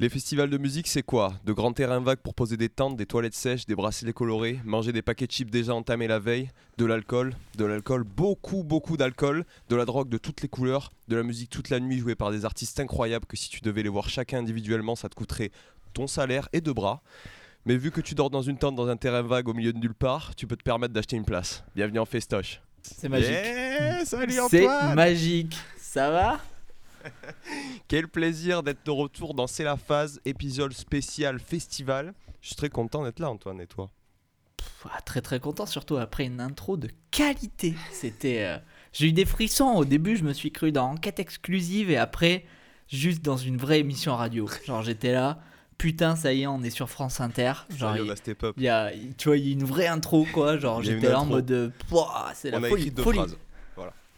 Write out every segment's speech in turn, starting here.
Les festivals de musique, c'est quoi? De grands terrains vagues pour poser des tentes, des toilettes sèches, des bracelets colorés, manger des paquets de chips déjà entamés la veille, de l'alcool, de l'alcool, beaucoup, beaucoup d'alcool, de la drogue de toutes les couleurs, de la musique toute la nuit jouée par des artistes incroyables que si tu devais les voir chacun individuellement, ça te coûterait ton salaire et deux bras. Mais vu que tu dors dans une tente dans un terrain vague au milieu de nulle part, tu peux te permettre d'acheter une place. Bienvenue en festoche. C'est magique. Yeah, salut C'est Antoine magique. Ça va? Quel plaisir d'être de retour dans C'est la phase, épisode spécial festival. Je suis très content d'être là Antoine et toi Pff, ah, Très très content, surtout après une intro de qualité. C'était. euh, J'ai eu des frissons au début, je me suis cru dans enquête exclusive et après, juste dans une vraie émission radio. Genre j'étais là, putain, ça y est, on est sur France Inter. Genre, il il y a, tu vois, il y a une vraie intro quoi. Genre j'étais là en mode. Pouah, c'est la On a folie. écrit deux folie. phrases.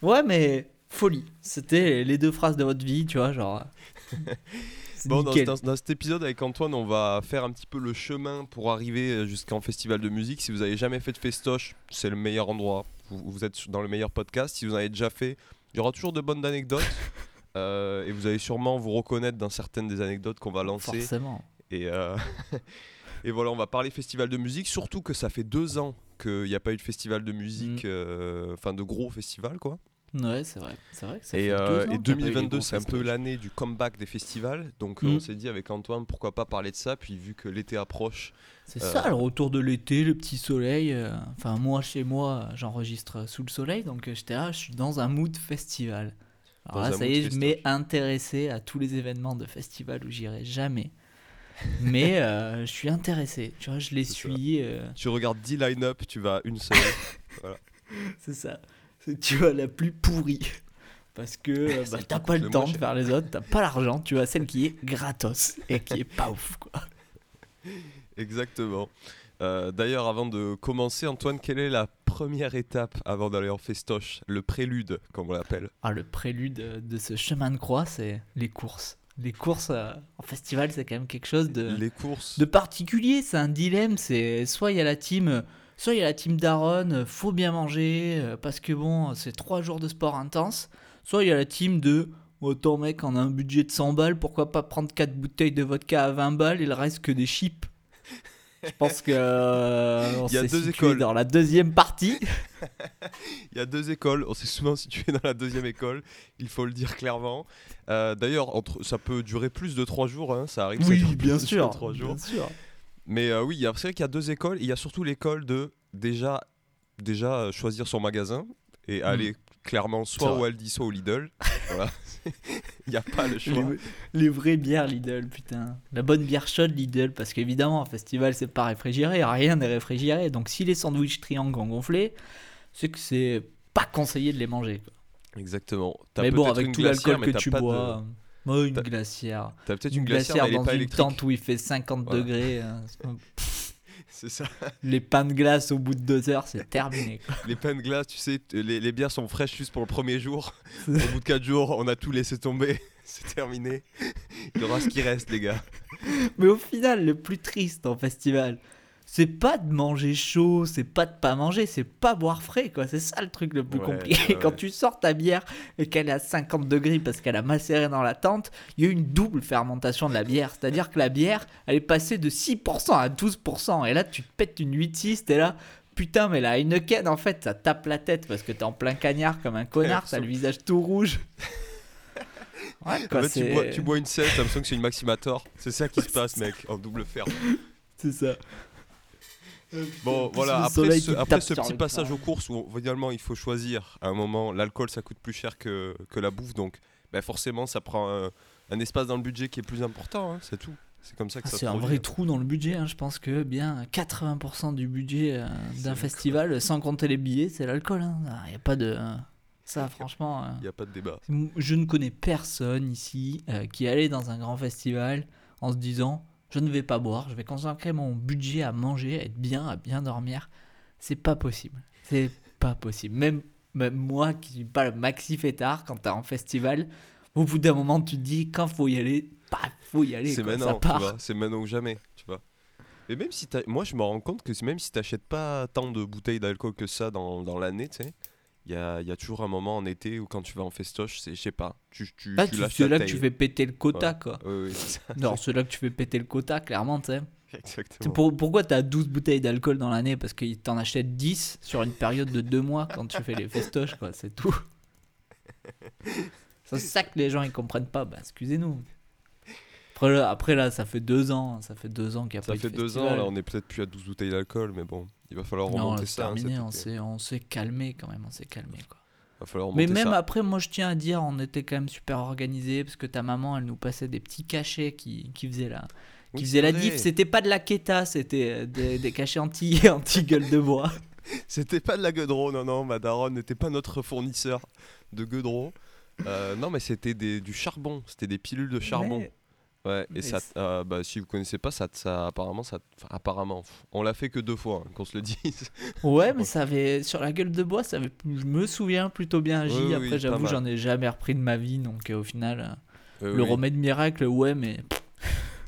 Ouais, mais folie. C'était les deux phrases de votre vie, tu vois, genre. c'est Bon, dans, dans- dans cet épisode avec Antoine, on va faire un petit peu le chemin pour arriver euh, jusqu'en festival de musique. Si vous avez jamais fait de festoche, c'est le meilleur endroit. Vous, vous êtes dans le meilleur podcast. Si vous en avez déjà fait, il y aura toujours de bonnes anecdotes. Euh, et vous allez sûrement vous reconnaître dans certaines des anecdotes qu'on va lancer. Forcément. Et, euh, et voilà, on va parler festival de musique, surtout que ça fait deux ans qu'il n'y a pas eu de festival de musique, Mm. euh, enfin de gros festival quoi. Ouais, c'est vrai. C'est vrai ça Et, fait euh, deux ans et qu'il y a pas eu des 2022, gros c'est un peu l'année du comeback des festivals. Donc euh, Mm. on s'est dit avec Antoine, pourquoi pas parler de ça. Puis vu que l'été approche, C'est Euh, ça, le retour de l'été, le petit soleil. euh, Enfin, moi, chez moi, j'enregistre sous le soleil, donc euh, j'étais là, je suis dans un mood festival. Alors Dans là, ça y est, je m'ai intéressé à tous les événements de festival où j'irai jamais. Mais euh, je suis intéressé, tu vois, je les suis. euh, tu regardes 10 line-up, tu vas une seule. c'est ça. C'est, tu vois, la plus pourrie. Parce que euh, bah, t'as pas le le temps de faire les autres, t'as pas l'argent, tu vois, celle qui est gratos et qui est pas ouf, quoi. Exactement. Euh, D'ailleurs, avant de commencer, Antoine, quelle est la première étape avant d'aller en festoche? Le prélude, comme on l'appelle. Ah, le prélude de ce chemin de croix, c'est les courses. Les courses euh, en festival, c'est quand même quelque chose de, Les courses. de particulier. C'est un dilemme. C'est soit il y a la team, soit il y a la team Daron, euh, faut bien manger euh, parce que bon, c'est trois jours de sport intense. Soit il y a la team de autant mec, on a un budget de 100 balles, pourquoi pas prendre quatre bouteilles de vodka à 20 balles et le reste que des chips. Je pense que euh, on Il y a deux écoles. dans la deuxième partie. Il y a deux écoles. On s'est souvent situé dans la deuxième école. Il faut le dire clairement. Euh, D'ailleurs, ça peut durer plus de trois jours. hein, Ça arrive. ça dure plus de trois jours. bien sûr. Mais euh, oui, c'est vrai qu'il y a deux écoles. Il y a surtout l'école de déjà, déjà euh, choisir son magasin et aller clairement soit au. Aldi, soit au Lidl. voilà. Il n'y a pas le choix. Les, les vraies bières Lidl, putain. La bonne bière chaude Lidl, parce qu'évidemment, un festival, c'est pas réfrigéré, rien n'est réfrigéré. Donc si les sandwichs triangles ont gonflé, c'est que c'est pas conseillé de les manger. Exactement. Mais bon, avec tout l'alcool que tu de- ouais, une t'as- glacière. T'as peut-être Une glacière, glacière mais elle est dans pas une électrique. tente où il fait 50 Voilà. degrés. euh, C'est ça. les pains de glace au bout de deux heures, c'est terminé. quoi. Les pains de glace, tu sais, t- les, les bières sont fraîches juste pour le premier jour. Au bout de 4 jours, on a tout laissé tomber. C'est terminé. Il y aura ce qui reste, les gars. Mais au final, le plus triste en festival, c'est pas de manger chaud, c'est pas de pas manger, c'est pas boire frais, quoi. C'est ça le truc le plus Ouais, compliqué. ouais, Quand tu sors ta bière et qu'elle est à 50 degrés parce qu'elle a macéré dans la tente, il y a eu une double fermentation de la bière. C'est-à-dire que la bière, elle est passée de 6% à 12%. Et là, tu te pètes une 8-6, t'es là. Putain, mais la Heineken, en fait, ça tape la tête parce que t'es en plein cagnard comme un connard, t'as le visage tout rouge. Ouais, quoi, En fait, tu, bois, tu bois une selle, t'as l'impression que c'est une Maximator. C'est ça qui se passe, mec, en double ferme. c'est ça. Bon, Plus voilà, après ce, après petit passage aux courses où finalement il faut choisir à un moment, l'alcool ça coûte plus cher que, que la bouffe, donc bah, forcément ça prend un, un espace dans le budget qui est plus important, hein, c'est tout. C'est comme ça que Ah, ça c'est un vrai trou dans le budget. hein. Je pense que bien 80% du budget euh, d'un festival, sans compter les billets, c'est l'alcool. Il n'y a pas de. Ça, franchement. euh, Il n'y a pas de débat. Je ne connais personne ici euh, qui allait dans un grand festival en se disant je ne vais pas boire, je vais consacrer mon budget à manger, à être bien, à bien dormir. C'est pas possible. C'est pas possible. Même, même moi qui suis pas le maxi fêtard, quand t'es en festival, au bout d'un moment tu te dis quand faut y aller, bah faut y aller. C'est maintenant, c'est maintenant ou jamais, tu vois. Et même si moi je me rends compte que même si t'achètes pas tant de bouteilles d'alcool que ça dans, dans l'année, tu sais, il y a, y a toujours un moment en été où quand tu vas en festoche, c'est, je sais pas, tu, tu, Là, tu tu- lâches c'est là que tu fais péter le quota, quoi. Oui, oui, ça. Non, c'est là que tu fais péter le quota, clairement, tu sais. Exactement. Pour, pourquoi t'as 12 bouteilles d'alcool dans l'année? Parce que t'en achètes 10 sur une période de 2 mois quand tu fais les festoches, quoi, c'est tout. C'est ça que les gens ils comprennent pas, bah excusez-nous. Après là, après là, ça fait 2 ans, ça fait 2 ans qu'il n'y a Ça pas fait de deux ans, festival. là, on est peut-être plus à 12 bouteilles d'alcool, mais bon, il va falloir Non, remonter c'est ça. hein, terminé, cet on s'est, calmé quand même, on s'est calmé quoi. va falloir Mais même ça. après, moi je tiens à dire, on était quand même super organisé parce que ta maman, elle nous passait des petits cachets qui, qui faisaient la, Oui, qui c'est faisaient la diff. C'était pas de la keta, c'était euh, des, des cachets anti, anti gueule de bois. C'était pas de la gueudreau, non, non, ma daronne n'était pas notre fournisseur de gueudreau. Euh, non, mais c'était du charbon, c'était des pilules de charbon. Mais- Ouais, mais et ça, euh, bah, si vous connaissez pas, ça, ça apparemment, ça, enfin, apparemment, on l'a fait que deux fois, hein, qu'on se le dise. Ouais, mais ça avait sur la gueule de bois, ça avait, je me souviens plutôt bien agi. Oui, Après, j'avoue, j'en ai jamais repris de ma vie, donc euh, au final, euh, le oui. remède miracle, ouais, mais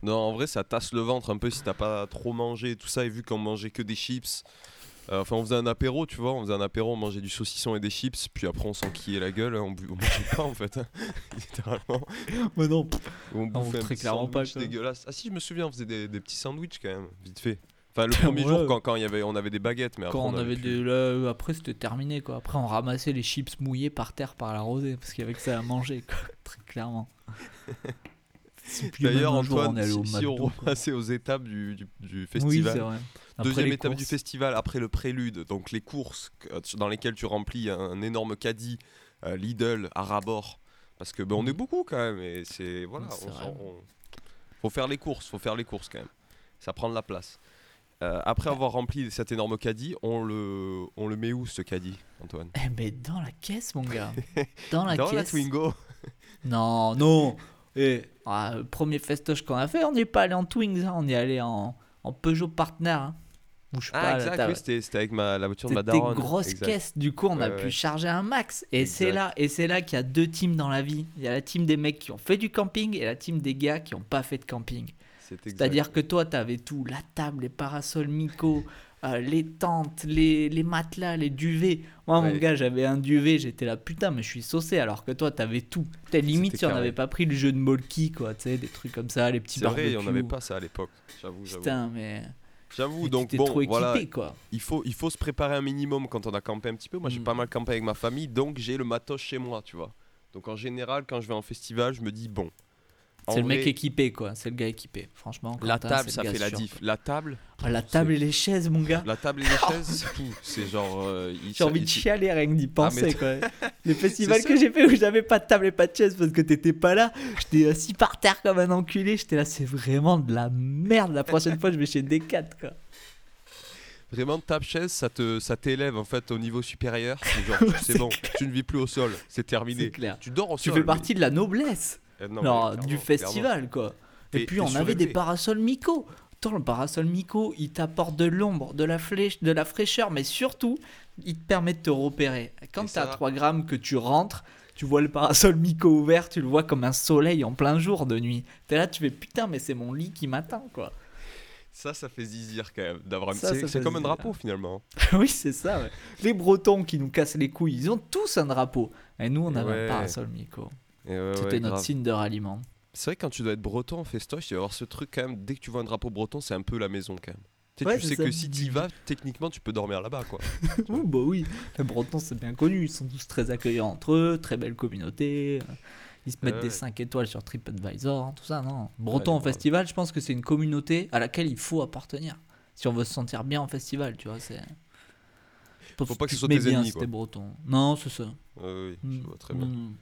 Non, en vrai, ça tasse le ventre un peu si t'as pas trop mangé et tout ça. Et vu qu'on mangeait que des chips, enfin, on faisait un apéro, tu vois. On faisait un apéro, on mangeait du saucisson et des chips. Puis après, on s'enquillait la gueule. hein, on, bu- on mangeait pas en fait, hein, littéralement. mais non. On Ah, bouffait un très petit clairement pas, dégueulasse. Ah si, je me souviens, on faisait des, des petits sandwichs quand même, vite fait. Enfin, le premier Ouais. jour, quand, quand y avait, on avait des baguettes, mais après, Quand on, avait plus. des, là, euh, après c'était terminé quoi. Après on ramassait les chips mouillés par terre par la rosée parce qu'il y avait que ça à manger quoi. Très clairement. D'ailleurs, un jour, Antoine, on est allé au si, si on repassait aux étapes du, du- du Oui, festival, c'est vrai. Après Deuxième étape du festival, après le prélude, donc les courses que- dans lesquelles tu remplis un, un énorme caddie euh, Lidl à rabord. Parce que ben, on est Mhm. beaucoup quand même, et c'est. Voilà, on on- faut faire les courses, faut faire les courses quand même. Ça prend de la place. Euh, après avoir rempli cet énorme caddie, on le, on le met où ce caddie, Antoine? Eh ben dans la caisse mon gars. Dans la Dans la caisse. Twingo Non, non. Et ah, le premier festoche qu'on a fait, on n'est pas allé en Twings, hein, on est allé en, en Peugeot Partner. hein. Ou je sais Ah, pas, exact, oui, c'était c'était avec ma, la voiture de ma C'était daronne. grosse exact. caisse, du coup on a Ouais, pu charger un max. Et c'est là, et c'est là qu'il y a deux teams dans la vie. Il y a la team des mecs qui ont fait du camping et la team des gars qui n'ont pas fait de camping. C'est exact. C'est-à-dire que toi, tu avais tout, la table, les parasols Miko, euh, les tentes, les, les matelas, les duvets. Moi, mon gars, j'avais un duvet, j'étais là, putain, mais je suis saucé, alors que toi, t'avais tout. T'as limite si on n'avait pas pris le jeu de Molki, quoi, tu sais, des trucs comme ça, les petits C'est vrai, on n'avait pas ça à l'époque. J'avoue, j'avoue. Putain, mais. J'avoue, donc bon, trop équipé, voilà, quoi. il faut, il faut se préparer un minimum quand on a campé un petit peu. Moi, j'ai Mm. pas mal campé avec ma famille, donc j'ai le matos chez moi, tu vois. Donc en général, quand je vais en festival, je me dis bon. C'est le mec équipé, quoi. C'est le gars équipé. Franchement, La Quentin, table, c'est ça gars fait la sûr, diff. quoi. La table, Ah, la table et les chaises, mon gars. la table et les chaises, c'est tout. C'est genre. euh, J'ai envie de chialer rien que d'y Ah, penser, quoi. Les festivals que j'ai fait où j'avais pas de table et pas de chaise parce que t'étais pas là, j'étais assis par terre comme un enculé. J'étais là, c'est vraiment de la merde. La prochaine fois, je vais chez Decat, quoi. Vraiment, table chaise, ça te, ça t'élève en fait au niveau supérieur. C'est genre, c'est C'est bon, tu ne vis plus au sol, c'est terminé. Clair. Tu dors au Tu sol. fais mais- partie de la noblesse non, non, du clairement, festival, quoi. Et, Et- puis, on avait des parasols Miko. Attends, le parasol Miko, il t'apporte de l'ombre, de la flèche, de la fraîcheur, mais surtout, il te permet de te repérer. Quand t'as ça- 3 grammes que tu rentres, tu vois le parasol Miko ouvert, tu le vois comme un soleil en plein jour de nuit. T'es là, tu fais putain, mais c'est mon lit qui m'attend, quoi. Ça, ça fait zizir quand même. d'avoir. C'est ça c'est fait comme un drapeau finalement. oui, c'est ça. ouais. Les Bretons qui nous cassent les couilles, ils ont tous un drapeau. Et nous, on avait Ouais. un parasol Miko. Et ouais, C'était ouais, notre grave. signe de ralliement. C'est vrai que quand tu dois être breton en festoche, il va y avoir ce truc quand même. Dès que tu vois un drapeau breton, c'est un peu la maison quand même. Tu sais, Ouais, tu c'est sais ça. que si tu y vas, techniquement, tu peux dormir là-bas quoi. Oui, bah oui. Les Bretons, c'est bien connu. Ils sont tous très accueillants entre eux, très belle communauté. Ils se mettent Ouais, des ouais. 5 étoiles sur TripAdvisor, hein, tout ça, non. Breton Ouais, en festival, je pense que c'est une communauté à laquelle il faut appartenir. Si on veut se sentir bien en festival, tu vois, c'est. Faut pas que ce soit tes ennemis, si quoi. breton. Non, c'est ça. Ouais, oui, Mm. je vois très bien. Mm.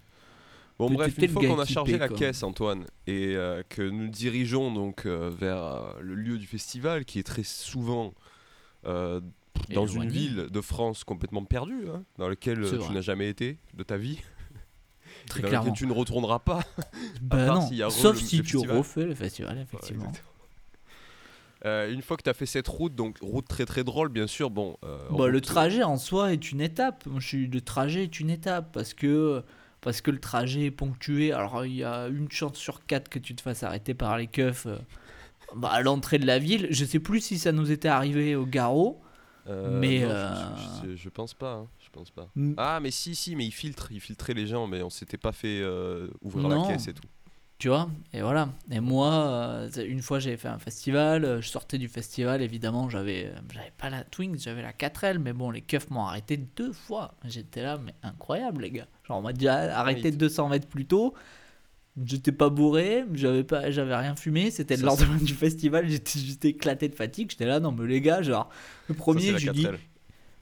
Bon bref, une fois qu'on a chargé la quoi. caisse, Antoine, et euh, que nous dirigeons donc euh, vers euh, le lieu du festival, qui est très souvent dans une ville de France complètement perdue, hein, dans laquelle tu n'as jamais été de ta vie, Très dans clairement. tu ne retourneras pas. Bah non, sauf si tu festival. refais le festival, effectivement. Une fois que tu as fait cette route, donc route très très drôle, bien sûr, bon. Bah, le trajet en soi est une étape. Moi, je suis le trajet est une étape parce que parce que le trajet est ponctué. Alors il y a une chance sur quatre que tu te fasses arrêter par les keufs euh, bah, à l'entrée de la ville. Je sais plus si ça nous était arrivé au Garot, Euh, Mais, non, je- euh, je, je- je pense pas. hein, je pense pas. Mm. Ah, mais si, si, mais il filtre, il filtrait les gens, mais on s'était pas fait ouvrir Non. la caisse et tout. Tu vois Et voilà. Et moi, euh, une fois, j'avais fait un festival. euh, Je sortais du festival, évidemment, j'avais euh, j'avais pas la Twinks, j'avais la 4L. Mais bon, les keufs m'ont arrêté deux fois. J'étais là, mais incroyable, les gars. Genre, on m'a déjà arrêté oui. 200 mètres plus tôt. J'étais pas bourré, j'avais pas, j'avais rien fumé. C'était le lendemain du festival. J'étais juste éclaté de fatigue. J'étais là, non, mais les gars, genre, le premier, c'est je lui dis, 4L.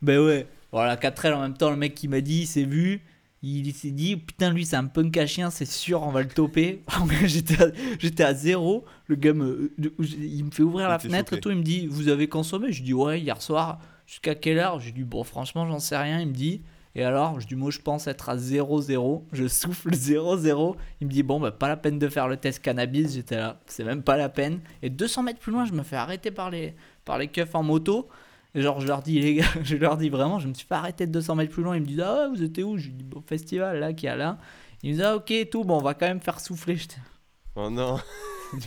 ben ouais. Voilà, 4L en même temps, le mec qui m'a dit, il s'est vu. Il s'est dit, putain, lui, c'est un punk à chien, c'est sûr, on va le toper. J'étais à, j'étais à zéro. Le gars, me, il me fait ouvrir Il la fenêtre choqué. et tout. Il me dit, vous avez consommé? Je dis, ouais, hier soir. Jusqu'à quelle heure? Je lui dis, bon, franchement, j'en sais rien. Il me dit, et alors Je dis, moi, je pense être à 0-0. Je souffle 0-0. Il me dit, bon, bah, pas la peine de faire le test cannabis. J'étais là, c'est même pas la peine. Et 200 mètres plus loin, je me fais arrêter par les, par les keufs en moto. Et genre, je leur dis, les gars, je leur dis vraiment, je me suis pas arrêté de 200 mètres plus loin. Ils me disent, ah ouais, vous étiez où? Je lui dis, au festival, là, qui a là. Ils me disent, ah ok, tout, bon, on va quand même faire souffler. J'étais, Oh non.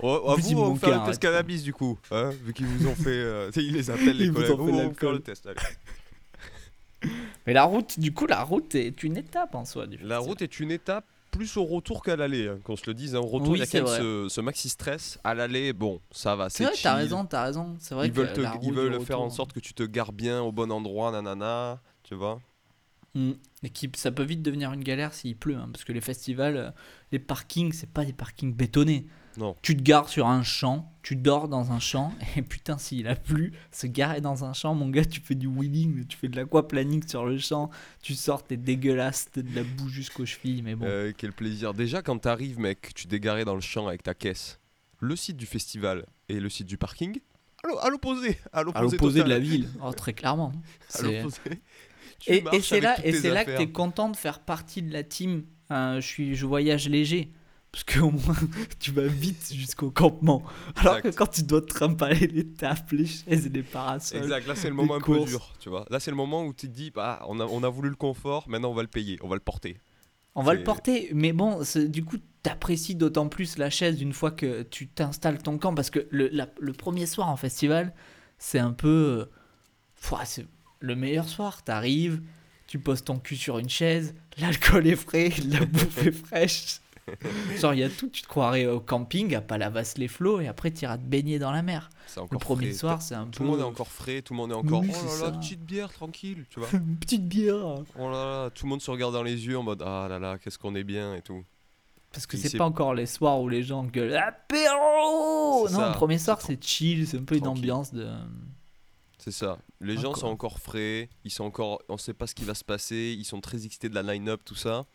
On on vous on va faire le un test cannabis du coup, hein, vu qu'ils vous ont fait. euh, ils les appellent les Ils vous collègues. ont fait Oh, on faire le test. allez. Mais la route, du coup, la route est une étape en soi. Du La route est une étape plus au retour qu'à l'aller, hein, qu'on se le dise. hein. Au retour, Oui, il y a quand même ce, ce maxi stress. À l'aller, bon, ça va, C'est c'est vrai, chill. t'as raison, t'as raison. C'est vrai Ils que veulent, te- la ils veulent faire en retour- sorte que tu te gares bien au bon endroit, nanana, tu vois. Mm. Et qui- ça peut vite devenir une galère s'il pleut, hein, parce que les festivals, euh, les parkings, c'est pas des parkings bétonnés. Non. Tu te gares sur un champ, tu dors dans un champ, et putain, s'il a plu, se garer dans un champ, mon gars, tu fais du wheeling, tu fais de l'aquaplaning sur le champ, tu sors, t'es dégueulasse, t'as de la boue jusqu'aux chevilles, mais bon. Euh, quel plaisir. Déjà, quand t'arrives, mec, tu t'es garé dans le champ avec ta caisse. Le site du festival et le site du parking, à l'o- à l'opposé. À l'opposé de la ville, oh, très clairement. À l'opposé. Et, c'est là, et tes que t'es content de faire partie de la team. euh, je suis, je voyage léger. Parce qu'au moins, tu vas vite jusqu'au campement. Alors Exact. que quand tu dois te trimballer les tables, les chaises et les parasols. Exact, là c'est le moment un peu dur, tu vois. Là c'est le moment où tu te dis, bah, on a, on a voulu le confort, maintenant on va le payer, on va le porter. On va le porter, mais bon, du coup, t'apprécies d'autant plus la chaise une fois que tu t'installes ton camp. Parce que le, la- le premier soir en festival, c'est un peu. euh, c'est le meilleur soir. T'arrives, tu poses ton cul sur une chaise, l'alcool est frais, la bouffe est fraîche. Genre, il y a tout. Tu te croirais au camping à Palavas les flots et après, tu iras te baigner dans la mer. Le premier frais. soir, c'est un Tout peu. le monde est encore frais, tout le monde est encore. Oui, oh là là, petite bière, tranquille, tu vois. Une petite bière. Oh là là, tout le monde se regarde dans les yeux en mode ah là là, qu'est-ce qu'on est bien et tout. Parce que c'est pas encore les soirs où les gens gueulent apéro Non, ça, le premier soir c'est chill, c'est un peu une ambiance de. C'est ça. Les gens sont encore frais, ils sont encore, on sait pas ce qui va se passer, ils sont très excités de la line-up, tout ça.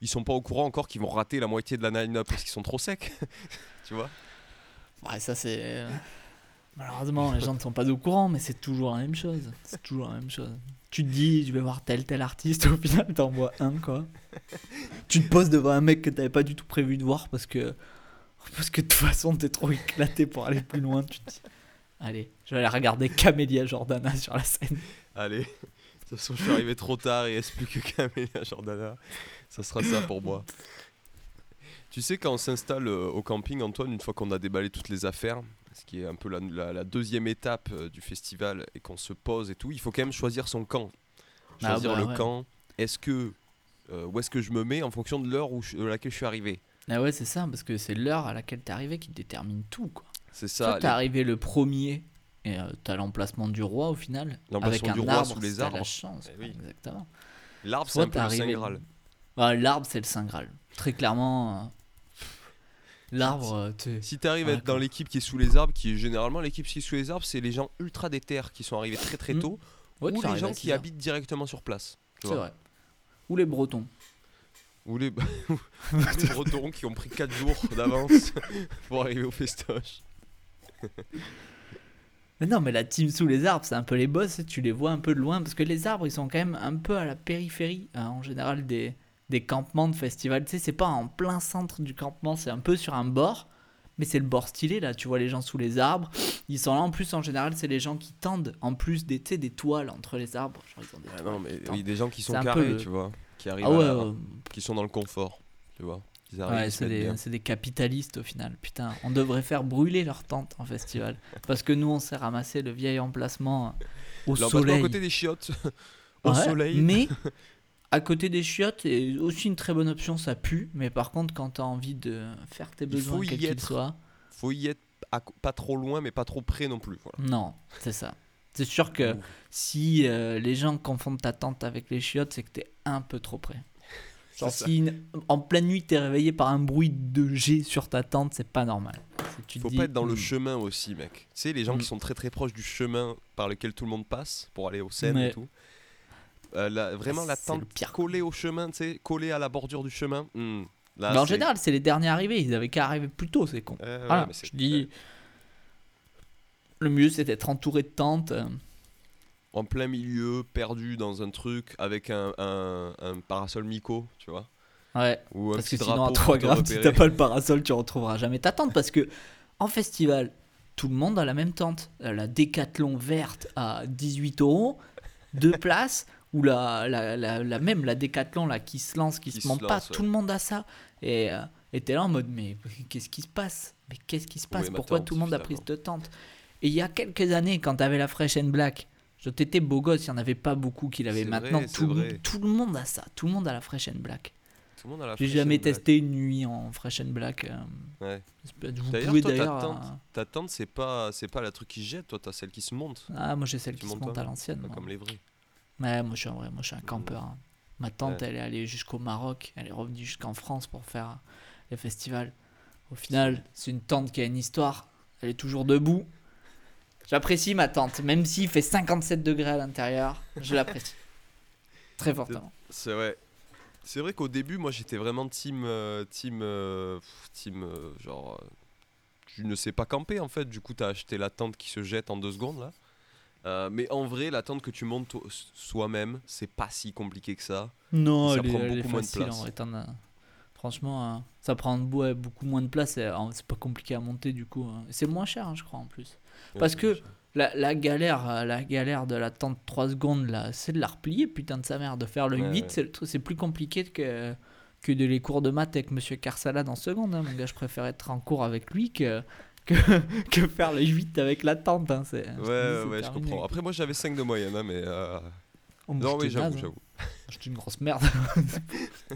Ils sont pas au courant encore qu'ils vont rater la moitié de la line-up parce qu'ils sont trop secs. tu vois? Ouais, ça c'est. euh, Malheureusement, les gens ne sont pas au courant, mais c'est toujours la même chose. C'est toujours la même chose. Tu te dis, je vais voir tel tel artiste, au final t'en vois un quoi. tu te poses devant un mec que t'avais pas du tout prévu de voir parce que. Parce que de toute façon t'es trop éclaté pour aller plus loin. Tu te dis, allez, je vais aller regarder Camélia Jordana sur la scène. Allez. De toute façon, je suis arrivé trop tard, il reste plus que Camélia Jordana. Ça sera ça pour moi. Tu sais, quand on s'installe euh, au camping, Antoine, une fois qu'on a déballé toutes les affaires, ce qui est un peu la, la- la deuxième étape euh, du festival, et qu'on se pose et tout, il faut quand même choisir son camp. Ah Choisir bah le ouais. camp. Est-ce que. euh, où est-ce que je me mets en fonction de l'heure où je- à laquelle je suis arrivé? Ah ouais, c'est ça, parce que c'est l'heure à laquelle t'es arrivé qui détermine tout quoi. C'est ça. t'es arrivé le premier et euh, t'as l'emplacement du roi au final. L'emplacement Avec du un roi arbre, sous les la arbres. chance. Eh oui. Exactement. les- L'arbre, c'est Soit un peu le Saint Graal. Ouais, l'arbre, c'est le Saint Graal. Très clairement. euh, L'arbre, euh, t'es- Si tu arrives à Ouais, être dans l'équipe qui est sous les arbres, qui est généralement l'équipe qui est sous les arbres, c'est les gens ultra déter qui sont arrivés très très Mm. tôt, Ouais, ou les arrives à gens six qui heures. habitent directement sur place. tu C'est vois. vrai. Ou les Bretons. Ou les, les Bretons qui ont pris 4 jours d'avance pour arriver au festoche. Mais non, mais la team sous les arbres, c'est un peu les boss, tu les vois un peu de loin, parce que les arbres, ils sont quand même un peu à la périphérie, hein, en général, des, des campements de festival. Tu sais, c'est pas en plein centre du campement, c'est un peu sur un bord, mais c'est le bord stylé, là, tu vois les gens sous les arbres, ils sont là, en plus, en général, c'est les gens qui tendent, en plus, des, tu sais, des toiles entre les arbres. Genre, ils ont des Ah non, mais oui, des gens qui sont peu carrés, tu vois, qui arrivent Ah ouais, à la- ouais. qui sont dans le confort, tu vois. Ouais, c'est des, des capitalistes au final. Putain, on devrait faire brûler leur tente en festival. Parce que nous, on s'est ramassé le vieil emplacement au soleil. à côté des chiottes, au Ouais, soleil. Mais à côté des chiottes, c'est aussi une très bonne option, ça pue. Mais par contre, quand tu as envie de faire tes Il besoins, faut y quels qu'ils être. soient, Faut y être à pas trop loin, mais pas trop près non plus. Voilà. non, c'est ça. C'est sûr que Ouh. si euh, les gens confondent ta tente avec les chiottes, c'est que tu es un peu trop près. Genre, si une- en pleine nuit, tu es réveillé par un bruit de jet sur ta tente, c'est pas normal. Tu Faut dis, pas être dans le hmm, chemin aussi, mec. Tu sais, les gens Mm. qui sont très très proches du chemin par lequel tout le monde passe pour aller au scène Ouais. et tout. Euh, la- vraiment la tente pire. collée au chemin, tu sais, collée à la bordure du chemin. là, Mais en général, c'est les derniers arrivés. Ils avaient qu'à arriver plus tôt, c'est con. Voilà, je dis. Le mieux, c'est d'être entouré de tentes. euh, en plein milieu, perdu dans un truc avec un, un, un parasol Miko, tu vois. Ouais, Ou un parce que sinon, à 3 pour te grammes, si t'as pas le parasol, tu retrouveras jamais ta tente. Parce que en festival, tout le monde a la même tente. Euh, La Décathlon verte à 18 euros, deux places. Ou la, la, la, la- même la Décathlon là, qui se lance, qui, Qui se monte pas, tout le monde a ça. Et euh, t'es là en mode, mais qu'est-ce qui se passe? Mais qu'est-ce qui se passe? Pourquoi tout le monde a pris cette tente? Et il y a quelques années, quand t'avais la Fresh and Black, je t'étais beau gosse, il y en avait pas beaucoup qui l'avaient. Maintenant, vrai, tout, tout le monde a ça. Tout le monde a la Fresh and Black. J'ai jamais Black. testé une nuit en Fresh and Black. euh, Ouais. Vous pouvez ta d'ailleurs. tente, euh, Ta tente, c'est pas, c'est pas la truc qui jette, toi, t'as celle qui se monte. Ah, moi j'ai celle Tu qui se monte à l'ancienne. comme les vrais. Ouais, moi je suis un vrai, moi je suis un campeur. hein. Ma tante, Ouais. elle est allée jusqu'au Maroc, elle est revenue jusqu'en France pour faire les festivals. Au final, c'est une tente qui a une histoire. Elle est toujours debout. J'apprécie ma tente, même s'il fait 57 degrés à l'intérieur, je l'apprécie. Très fortement. C'est vrai. C'est vrai qu'au début, moi, j'étais vraiment team, euh, team, euh, team, euh, genre, tu ne sais pas camper en fait. Du coup, t'as acheté la tente qui se jette en deux secondes là. Euh, mais en vrai, la tente que tu montes soi-même, c'est pas si compliqué que ça. Non, Ça elle est, prend elle est beaucoup moins de en place. vrai, Franchement, euh, ça prend ouais, beaucoup moins de place c'est pas compliqué à monter du coup. euh. C'est moins cher, hein, je crois, en plus. Parce que- La, la galère euh, la galère de la tente 3 secondes, là, c'est de la replier, putain de sa mère. De faire le Ouais, 8, ouais. c'est le truc- c'est plus compliqué que, que de les cours de maths avec Monsieur Carsala dans seconde. hein. Mon gars, je préfère être en cours avec lui que, que, que faire le 8 avec la tente. hein. Je dis, Ouais, ouais, je comprends. Après, moi, j'avais 5 de moyenne, hein, mais. euh, Oh, Non, oui, j'avoue, hein. j'avoue. J'étais une grosse merde.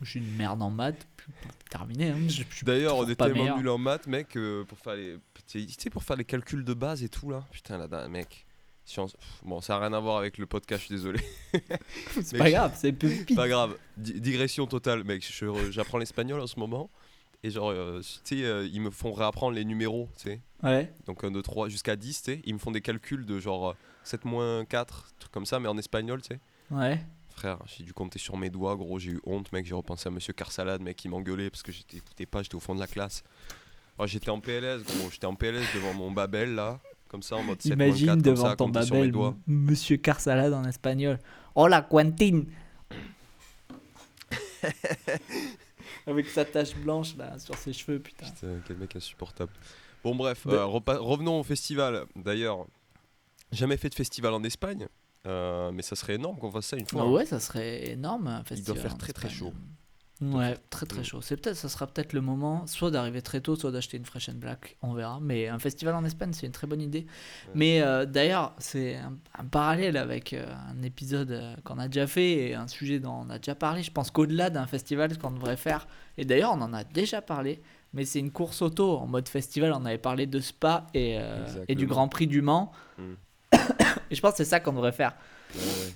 je suis une merde en maths. Terminé. hein. Je, je D'ailleurs, on est tellement nul en maths, mec, euh, pour faire les, tu sais, pour faire les calculs de base et tout là. Putain, là, mec. Science- Bon, ça a rien à voir avec le podcast, je suis désolé. C'est pas grave, c'est. Pas grave. Di- digression totale, mec. je- je- J'apprends l'espagnol en ce moment. Et genre, euh, tu sais, euh, ils me font réapprendre les numéros, tu sais. Ouais. Donc 1, 2, 3 jusqu'à 10, tu sais. Ils me font des calculs de genre euh, 7 moins 4, trucs comme ça, mais en espagnol, tu sais. Ouais. Frère, j'ai dû compter sur mes doigts, gros, j'ai eu honte, mec. J'ai repensé à Monsieur Carsalade, mec, qui m'engueulait parce que j'étais écoutais pas, j'étais au fond de la classe. Oh, j'étais en PLS, gros, j'étais en PLS devant mon Babel là, comme ça en mode 7 moins Imagine 4, comme devant ça, à ton Babel, doigts. M- Monsieur Carsalade en espagnol. Hola, Quentin Avec sa tache blanche là sur ses cheveux, putain. Putain, quel mec insupportable. Bon, bref, De- euh, revenons au festival. D'ailleurs, jamais fait de festival en Espagne, euh, mais ça serait énorme qu'on fasse ça une fois. Ah hein. ouais, ça serait énorme. Un Il doit faire très, très chaud. Ouais, très très Mm. chaud. C'est peut-être, ça sera peut-être le moment, soit d'arriver très tôt, soit d'acheter une Fresh and Black. On verra. Mais un festival en Espagne, c'est une très bonne idée. Mais euh, d'ailleurs, c'est un, un parallèle avec euh, un épisode euh, qu'on a déjà fait et un sujet dont on a déjà parlé. Je pense qu'au-delà d'un festival, ce qu'on devrait faire, et d'ailleurs, on en a déjà parlé, mais c'est une course auto en mode festival. On avait parlé de Spa et, euh, et du Grand Prix du Mans. Mm. et je pense que c'est ça qu'on devrait faire. Ouais, ouais.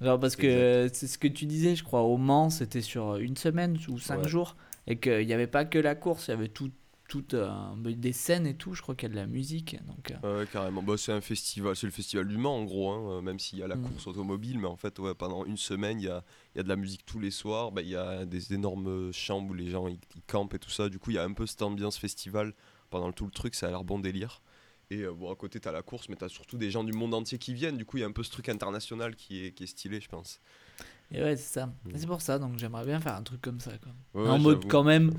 Genre parce que c'est ce que tu disais, je crois, au Mans, c'était sur une semaine ou cinq Ouais. jours. Et qu'il n'y avait pas que la course, il y avait tout, tout, euh, des scènes et tout. Je crois qu'il y a de la musique. Donc, euh, Ouais, carrément. Bah, c'est un festival, c'est le festival du Mans en gros, hein, euh, même s'il y a la Mm. course automobile, mais en fait, ouais, pendant une semaine, il y a, y a de la musique tous les soirs, bah, il y a des énormes chambres où les gens ils, ils campent et tout ça. Du coup, il y a un peu cette ambiance festival pendant tout le truc, ça a l'air bon délire. Et euh, bon, à côté, t'as la course, mais t'as surtout des gens du monde entier qui viennent. Du coup, il y a un peu ce truc international qui est, qui est stylé, je pense. Et ouais, c'est ça. Mm. C'est pour ça, donc j'aimerais bien faire un truc comme ça. Quoi. Ouais, en mode quand même,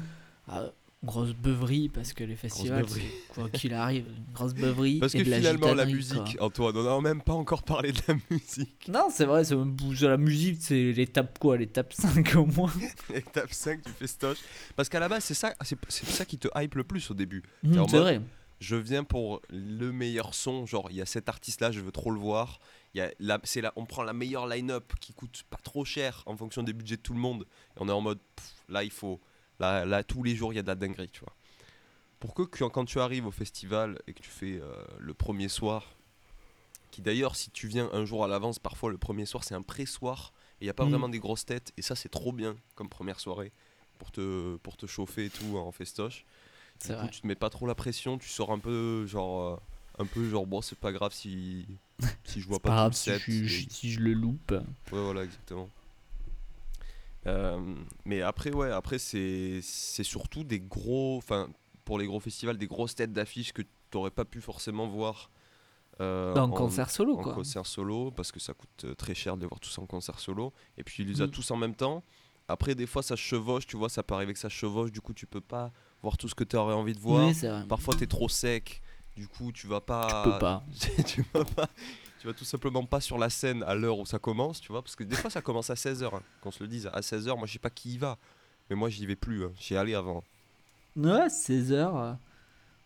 euh, grosse beuverie parce que les festivals, quoi qu'il arrive, une grosse beuverie. Parce et que de finalement, la musique, quoi. Antoine, on n'a même pas encore parlé de la musique. Non, c'est vrai, c'est la musique, c'est l'étape quoi L'étape 5 au moins. Étape 5 du festoche. Parce qu'à la base, c'est ça, c'est ça qui te hype le plus au début. En c'est mode- vrai. Je viens pour le meilleur son, genre il y a cet artiste-là, je veux trop le voir. Il y a la, c'est là, on prend la meilleure line-up qui coûte pas trop cher en fonction des budgets de tout le monde. Et on est en mode, pff, là il faut, là, là tous les jours il y a de la dinguerie, tu vois. Pour que quand tu arrives au festival et que tu fais euh, le premier soir, qui d'ailleurs si tu viens un jour à l'avance, parfois le premier soir c'est un pré-soir et il n'y a pas Mm. vraiment des grosses têtes et ça c'est trop bien comme première soirée pour te, pour te chauffer et tout en festoche. Du coup, vrai. tu te mets pas trop la pression, tu sors un peu genre euh, un peu genre bon c'est pas grave si si je vois Pas pas, grave si le set. je, si je le loupe. Ouais voilà exactement. Euh, mais après ouais après c'est c'est surtout des gros enfin pour les gros festivals des grosses têtes d'affiches que t'aurais pas pu forcément voir euh, en- concert solo en quoi. concert solo parce que ça coûte euh, très cher de les voir tous en concert solo et puis il les a Mm. tous en même temps après des fois ça chevauche tu vois ça peut arriver que ça chevauche du coup tu peux pas voir tout ce que tu aurais envie de voir Oui, parfois t'es trop sec du coup tu vas pas Tu peux pas. tu vas pas tu vas tout simplement pas sur la scène à l'heure où ça commence tu vois parce que des fois ça commence à 16h qu'on se le dise à 16h moi je sais pas qui y va mais moi j'y vais plus hein. j'y allais avant Ouais, 16h.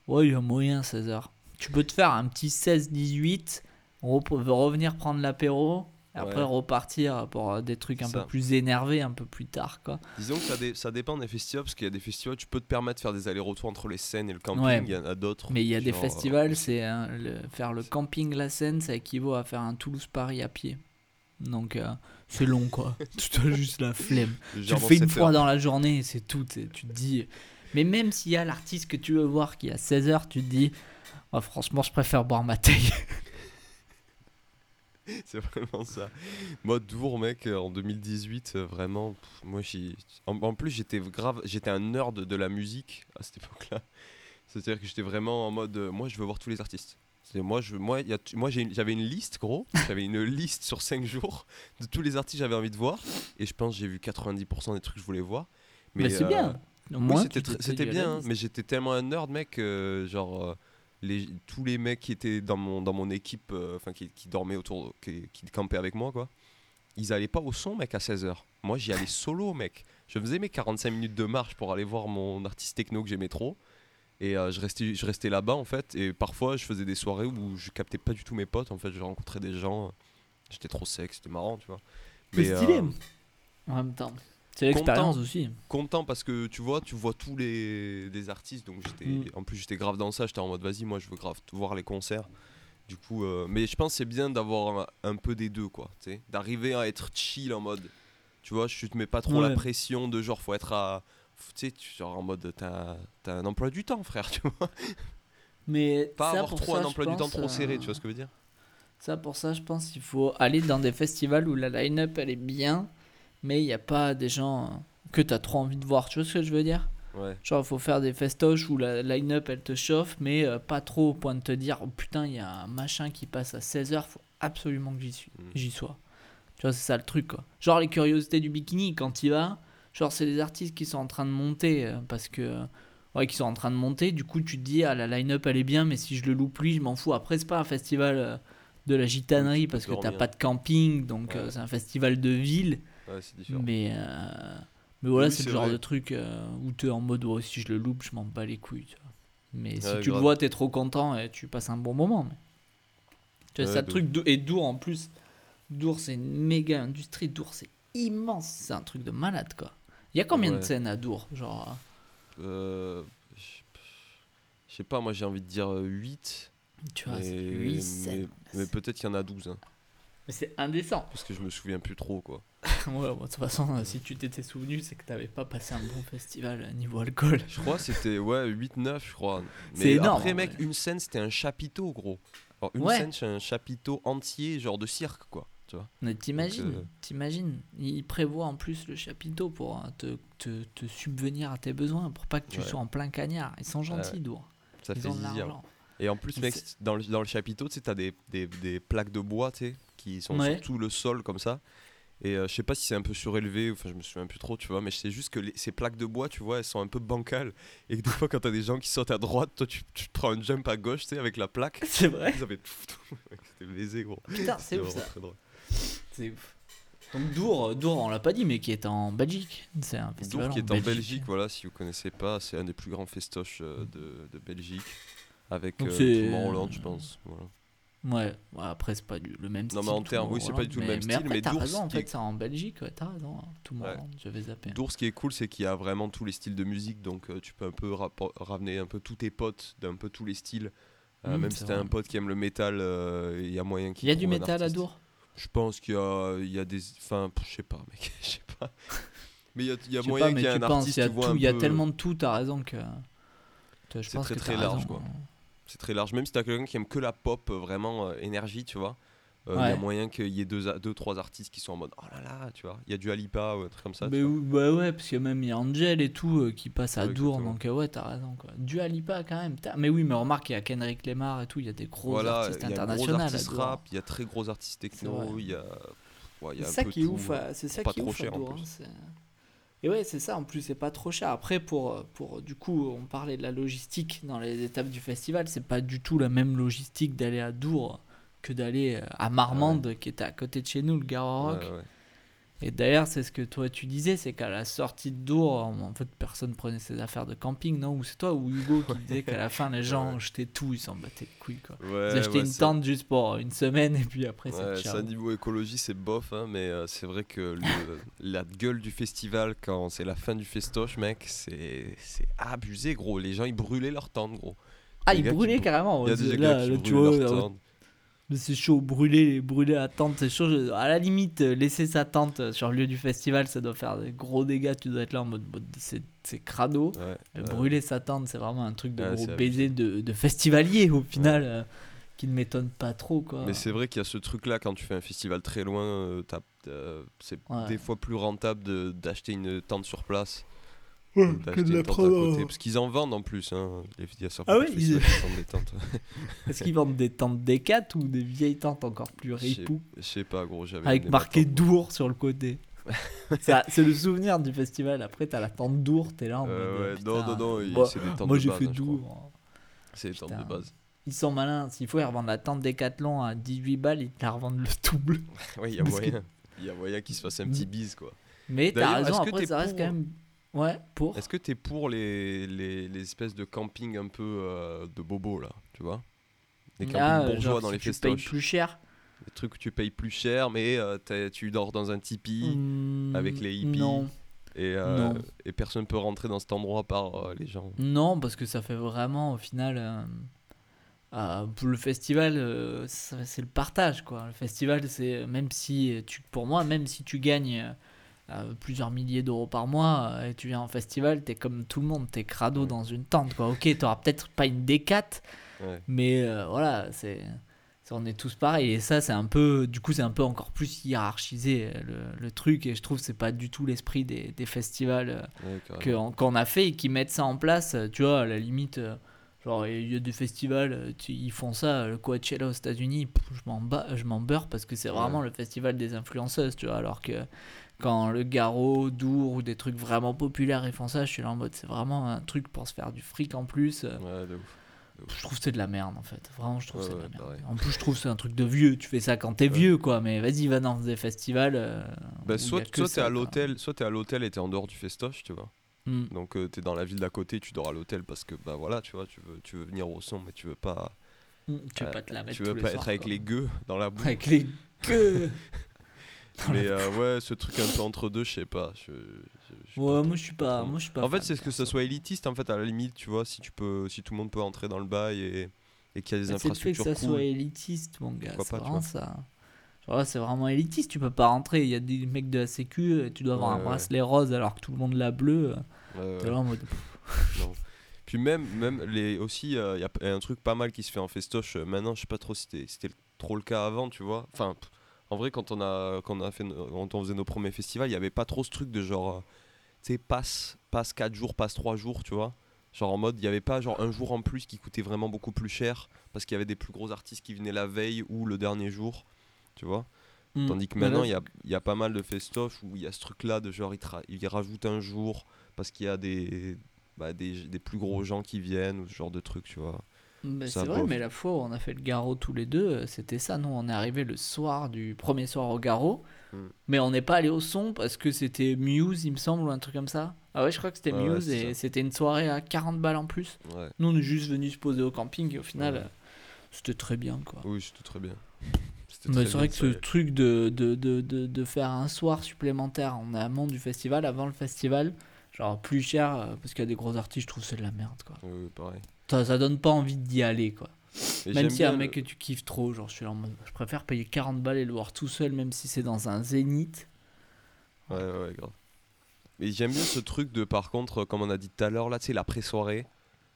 Ouais, il y a moyen 16h. Tu peux te faire un petit 16-18, rep- revenir prendre l'apéro, et après Ouais. repartir pour euh, des trucs un Ça. peu plus énervés un peu plus tard quoi. disons que ça, dé- ça dépend des festivals parce qu'il y a des festivals tu peux te permettre de faire des allers-retours entre les scènes et le camping Ouais. il y en a d'autres Mais il y a des genre, festivals, euh, c'est hein, faire le camping la Seine, ça équivaut à faire un Toulouse-Paris à pied. Donc euh, c'est long quoi. tu as juste la flemme. Tu le fais une fois heures. dans la journée c'est tout. Tu te dis. Mais même s'il y a l'artiste que tu veux voir qui est à 16h, tu te dis. Oh, franchement, je préfère boire ma taille. C'est vraiment ça. Moi, Dour, mec, euh, en 2018, euh, vraiment, pff, moi, j'y- en, en plus, j'étais grave, j'étais un nerd de la musique à cette époque-là. C'est-à-dire que j'étais vraiment en mode, euh, moi, je veux voir tous les artistes. C'est moi, je, moi, y a- moi, j'ai j'avais une liste, gros. J'avais une liste sur 5 jours de tous les artistes que j'avais envie de voir. Et je pense que j'ai vu 90% des trucs que je voulais voir. Mais, c'est euh, bien. Au oui, moins, c'était tr- c'était bien, hein, mais j'étais tellement un nerd, mec, que genre euh, les, tous les mecs qui étaient dans mon, dans mon équipe, euh, enfin qui, qui dormaient autour, qui, qui campaient avec moi, quoi, ils allaient pas au son, mec, à 16h. Moi, j'y allais solo, mec. Je faisais mes 45 minutes de marche pour aller voir mon artiste techno que j'aimais trop. Et euh, je restais, je restais là-bas, en fait. Et parfois, je faisais des soirées où je captais pas du tout mes potes. En fait, je rencontrais des gens. J'étais trop sec, c'était marrant, tu vois. C'est stylé. euh, En même temps. C'est l'expérience aussi. content parce que tu vois, tu vois tous les, les artistes. Donc j'étais, Mm. en plus j'étais grave dans ça. J'étais en mode vas-y, moi je veux grave voir les concerts. Du coup, euh, mais je pense que c'est bien d'avoir un, un peu des deux, quoi. tu sais, D'arriver à être chill en mode, tu vois, je te mets pas trop Ouais. la pression de genre faut être à, tu sais, tu- genre en mode t'as, t'as un emploi du temps, frère, tu vois. Mais Pas ça, avoir trop ça, un emploi du temps trop serré, tu euh, vois ce que je veux dire Ça, pour ça, je pense qu'il faut aller dans des festivals où la line-up elle est bien, mais il n'y a pas des gens que tu as trop envie de voir. Tu vois ce que je veux dire? Ouais. Genre, il faut faire des festoches où la line-up elle te chauffe, mais euh, pas trop au point de te dire oh putain, il y a un machin qui passe à 16h, faut absolument que j'y suis, Mm. j'y sois. Tu vois, c'est ça le truc quoi. Genre, les curiosités du bikini, quand il va, genre, c'est des artistes qui sont en train de monter euh, parce que. euh, Ouais, qui sont en train de monter, du coup tu te dis, ah la line-up elle est bien, mais si je le loupe lui, je m'en fous. Après, c'est pas un festival euh, de la gitanerie parce que t'as pas de camping, donc euh, c'est un festival de ville. Ouais, c'est différent. Mais, euh, mais voilà, Oui, c'est c'est le genre vrai. de truc euh, où t'es en mode, si je le loupe, je m'en bats les couilles. tu vois. Mais si tu le vois, t'es trop content et tu passes un bon moment. Mais... Tu vois, Ouais, de truc. d'O- Et Dour en plus, Dour c'est une méga industrie. Dour c'est immense, c'est un truc de malade quoi. Il y a combien de scènes à Dour Genre. Euh, je je sais pas, moi j'ai envie de dire 8. Tu vois, mais, c'est 8 scènes. mais, mais peut-être qu'il y en a 12. hein, Mais c'est indécent. parce que je me souviens plus trop, quoi. ouais, bon, de toute façon, euh, si tu t'étais souvenu, c'est que t'avais pas passé un bon festival euh, niveau alcool. Je crois que c'était ouais, 8-9, je crois. C'est Mais énorme, après, mec, une scène c'était un chapiteau, gros. Alors, une Ouais. scène c'est un chapiteau entier, genre de cirque, quoi. Tu vois Mais t'imagines, euh, t'imagines, il prévoit en plus le chapiteau pour euh, te, te, te subvenir à tes besoins, pour pas que tu Ouais. sois en plein cagnard. Ils sont gentils. Dour. Ça Ils fait ont de. Et en plus, mec, dans le, dans le chapiteau, tu sais, t'as des, des, des plaques de bois, tu sais, qui sont sur tout le sol comme ça. Et euh, je sais pas si c'est un peu surélevé, enfin je me souviens plus trop, tu vois, mais je sais juste que les- ces plaques de bois, tu vois, elles sont un peu bancales. Et que des fois, quand t'as des gens qui sautent à droite, toi tu, prends un jump à gauche, tu sais, avec la plaque. C'est vrai. Tout, tout. C'était baisé, gros. Putain, c'est ouf ça. C'est ouf. Donc Dour, Dour, on l'a pas dit, mais qui est en Belgique. C'est un festival Dour qui est en Belgique, voilà, si vous connaissez pas, c'est un des plus grands festoches euh, de, de Belgique. Avec euh, je pense. Voilà. Ouais, après c'est pas du, le même style. Non, mais en termes- oui, c'est pas du tout le même style, après, mais t'as raison, en fait, c'est en Belgique, ouais, t'as raison. hein. Tout le Ouais. monde, je vais zapper. Dour, ce qui est cool, c'est qu'il y a vraiment tous les styles de musique, donc euh, tu peux un peu ramener un peu tous tes potes d'un peu tous les styles. Euh, Mm, même si t'as un pote qui aime le métal, euh, il y a moyen qu'il Il y a du métal à. Dour Je pense qu'il y a, y a des. Enfin, je sais pas, mec, je sais pas. Mais il y a, y moyen qu'il y ait un penses, artiste, il y a, tout, y tellement de tout, t'as raison que. Je C'est pense très, que très large, quoi. C'est très large. Même si t'as quelqu'un qui aime que la pop, euh, vraiment euh, énergie, tu vois. euh, Il y a moyen qu'il y ait deux, deux, trois artistes qui sont en mode oh là là, tu vois. Il y a du Alipa ou un truc comme ça. tu Mais ou- bah ouais, parce que même il y a Angel et tout euh, qui passe à Ouais, Dour, donc ouais, t'as raison quoi. Du Alipa quand même. Mais oui, mais remarque, il y a Kendrick Lamar et tout, il y a des gros Voilà, artistes il y a gros internationaux. à artistes rap, il y a très gros artistes techno, il y a. ouais, il y a C'est ça peu qui est tout, ouf, c'est ça pas qui est ouf à cher, en Dour, plus. hein, Et ouais, c'est ça, en plus c'est pas trop cher. Après, pour, pour du coup, on parlait de la logistique dans les étapes du festival, c'est pas du tout la même logistique d'aller à Dour que d'aller euh, à Marmande, qui était à côté de chez nous, le Garo Rock. Ouais, ouais. Et d'ailleurs, c'est ce que toi tu disais, c'est qu'à la sortie de Dour, en fait, personne prenait ses affaires de camping, non? Ou c'est toi ou Hugo qui disait qu'à la fin, les gens Ouais. jetaient tout, ils s'en battaient les couilles, quoi. Ouais, Ils achetaient ouais, une tente juste pour une semaine et puis après, Ouais, c'est ça niveau écologie c'est bof hein, mais euh, c'est vrai que le- la gueule du festival quand c'est la fin du festoche mec c'est abusé gros les gens ils brûlaient leur tente gros Ah, les ils qui brûlaient carrément. il y a des gars qui vois, leur tente C'est chaud, brûler, brûler la tente, c'est chaud. À la limite, laisser sa tente sur le lieu du festival, ça doit faire des gros dégâts. Tu dois être là en mode, mode c'est crado. ouais, brûler sa tente, c'est vraiment un truc de Ouais, gros baiser de, de festivalier au final, euh, qui ne m'étonne pas trop. Quoi. mais c'est vrai qu'il y a ce truc là quand tu fais un festival très loin euh, euh, c'est des fois plus rentable de- d'acheter une tente sur place Ouais, une tente à côté parce qu'ils en vendent en plus hein. Les- Ah ouais, ils- des tentes Est-ce qu'ils vendent des tentes Decat ou des vieilles tentes encore plus Je sais- ripou je sais pas gros j'avais avec marqué. Dour sur le côté C'est le souvenir du festival. Après, t'as la tente Dour, t'es là en Euh, mode. ouais, putain, non non non moi- c'est des tentes Moi de j'ai fait hein. Dour. c'est des tentes de base Ils sont malins. S'il faut, ils revendent la tente Décathlon à 18 balles, ils te la revendent le double. Oui, il y a que- moyen. Il y a moyen qu'il se fasse un petit bise, quoi. Mais t'as raison, que après, ça reste pour- quand même. Ouais, pour. Est-ce que t'es pour les, les, les espèces de camping un peu euh, de bobo, là Tu vois? Des campings Ah, bourgeois genre, dans si les tu payes plus cher. Des trucs où tu payes plus cher, mais euh, tu dors dans un tipi Hmm, avec les hippies. Non. et, euh, non. et personne peut rentrer dans cet endroit par euh, les gens. Non, parce que ça fait vraiment, au final. euh, pour le festival, euh, c'est le partage, quoi. Le festival, c'est. Même si. Tu, pour moi, même si tu gagnes. Euh, plusieurs milliers d'euros par mois euh, et tu viens en festival, t'es comme tout le monde, t'es crado Ouais. dans une tente quoi. Ok, t'auras peut-être pas une D4, Ouais. Mais euh, voilà, c'est on est tous pareils et ça c'est un peu du coup c'est un peu encore plus hiérarchisé le, le truc et je trouve que c'est pas du tout l'esprit des, des festivals qu'on a fait et qui mettent ça en place tu vois à la limite genre il y a des festivals tu- ils font ça le Coachella aux États-Unis je m'en je m'en beurre parce que c'est Ouais. vraiment le festival des influenceuses tu vois alors que quand le Garo, Dour ou des trucs vraiment populaires ils font ça je suis là en mode c'est vraiment un truc pour se faire du fric en plus Ouais, de ouf. je trouve que c'est de la merde en fait. Vraiment, je trouve que Ouais, c'est de la merde. pareil. En plus, je trouve que c'est un truc de vieux. Tu fais ça quand t'es Ouais. vieux, quoi. Mais vas-y, va dans des festivals. euh, Bah, soit t'es à l'hôtel, soit t'es à l'hôtel et t'es en dehors du festoche, tu vois. Hmm. Donc euh, t'es dans la ville d'à côté, tu dors à l'hôtel parce que bah voilà, tu vois, tu veux, tu veux venir au son, mais tu veux pas, Hmm, Tu veux euh, pas te la mettre tu tous veux les pas soirs, être avec quoi. les gueux dans la boue. Avec les queues. Mais euh, ouais, ce truc un peu entre deux, je sais pas. Je, je- je suis Ouais, pas moi je suis pas. Moi je suis pas. En fait, c'est ce que ça soit élitiste, en fait, à la limite, tu vois, si tu peux, si tout le monde peut entrer dans le bail et, et qu'il y a des Mais C'est le fait que infrastructures ça soit élitiste, mon gars. Pourquoi C'est vraiment ça. Genre là, c'est vraiment élitiste. Tu peux pas rentrer. Il y a des mecs de la Sécu. et Tu dois avoir Ouais, un ouais. bracelet rose alors que tout le monde l'a bleu. Euh, T'es là en mode. non. Puis même, même les, aussi, il y a un truc pas mal qui se fait en festoche. euh, Maintenant, je sais pas trop si c'était c'était trop le cas avant, tu vois. Enfin, pff, en vrai, quand on a, quand on a fait, no- quand on faisait nos premiers festivals, il y avait pas trop ce truc de genre, euh, tu sais, passe, passe 4 jours, passe 3 jours, tu vois. Genre en mode, il y avait pas genre un jour en plus qui coûtait vraiment beaucoup plus cher parce qu'il y avait des plus gros artistes qui venaient la veille ou le dernier jour, tu vois. Mm. Tandis que là, maintenant, il y a, il y a pas mal de festoches où il y a ce truc-là de genre, ils, rajoutent un jour parce qu'il y a des, bah, des, des plus gros gens qui viennent ou ce genre de truc, tu vois. Ça c'est vrai, mais la fois où on a fait le garrot tous les deux, euh, c'était ça. Nous, on est arrivé le soir du premier soir au garrot, Mm. mais on n'est pas allé au son parce que c'était Muse, il me semble, ou un truc comme ça. Ah ouais, je crois que c'était Muse et c'était une soirée à 40 balles en plus. Ouais. Nous, on est juste venus se poser au camping et au final, Ouais. euh, c'était très bien quoi. Oui, c'était très bien. Mais c'est vrai que ce truc de, de, de, de, de faire un soir supplémentaire en amont du festival, avant le festival, genre plus cher euh, parce qu'il y a des gros artistes, je trouve que c'est de la merde quoi. Oui, pareil. Ça, ça donne pas envie d'y aller quoi. Et Même si un mec le- que tu kiffes trop, genre je suis là en mode, je préfère payer 40 balles et le voir tout seul, même si c'est dans un zénith. Ouais, ouais, grave. Mais j'aime bien ce truc de, par contre, comme on a dit tout à l'heure, là, tu sais, l'après-soirée.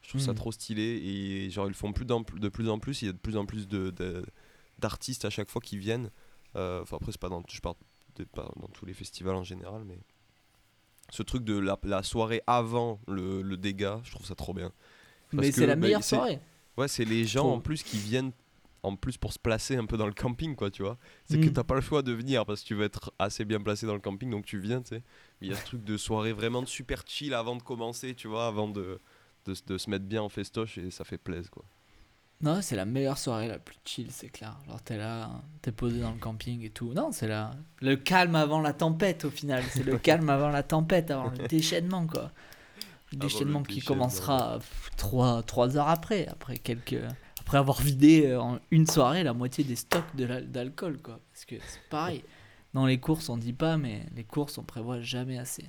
Je trouve ça Mm. trop stylé. Et genre, ils le font plus de plus en plus. Il y a de plus en plus de, de- d'artistes à chaque fois qui viennent. Euh, Enfin, après, c'est pas dans, je parle de- pas dans tous les festivals en général, mais ce truc de la, la soirée avant le, le dégât, je trouve ça trop bien. Parce Mais c'est la bah, meilleure soirée. Ouais, c'est les gens en plus qui viennent en plus pour se placer un peu dans le camping, quoi, tu vois. C'est que Mm. t'as pas le choix de venir parce que tu veux être assez bien placé dans le camping, donc tu viens, tu sais. Il y a ce truc de soirée vraiment super chill avant de commencer, tu vois, avant de, de, de se mettre bien en festoche et ça fait plaisir, quoi. Non, c'est la meilleure soirée, la plus chill, c'est clair. Genre t'es là, t'es posé dans le camping et tout. Non, c'est là, le calme avant la tempête au final. C'est le calme avant la tempête, avant le déchaînement quoi. Déchaînement qui commencera 3, trois heures après, après quelques... Après avoir vidé euh, en une soirée la moitié des stocks de d'alcool quoi. Parce que c'est pareil. Dans les courses on dit pas, mais les courses on prévoit jamais assez.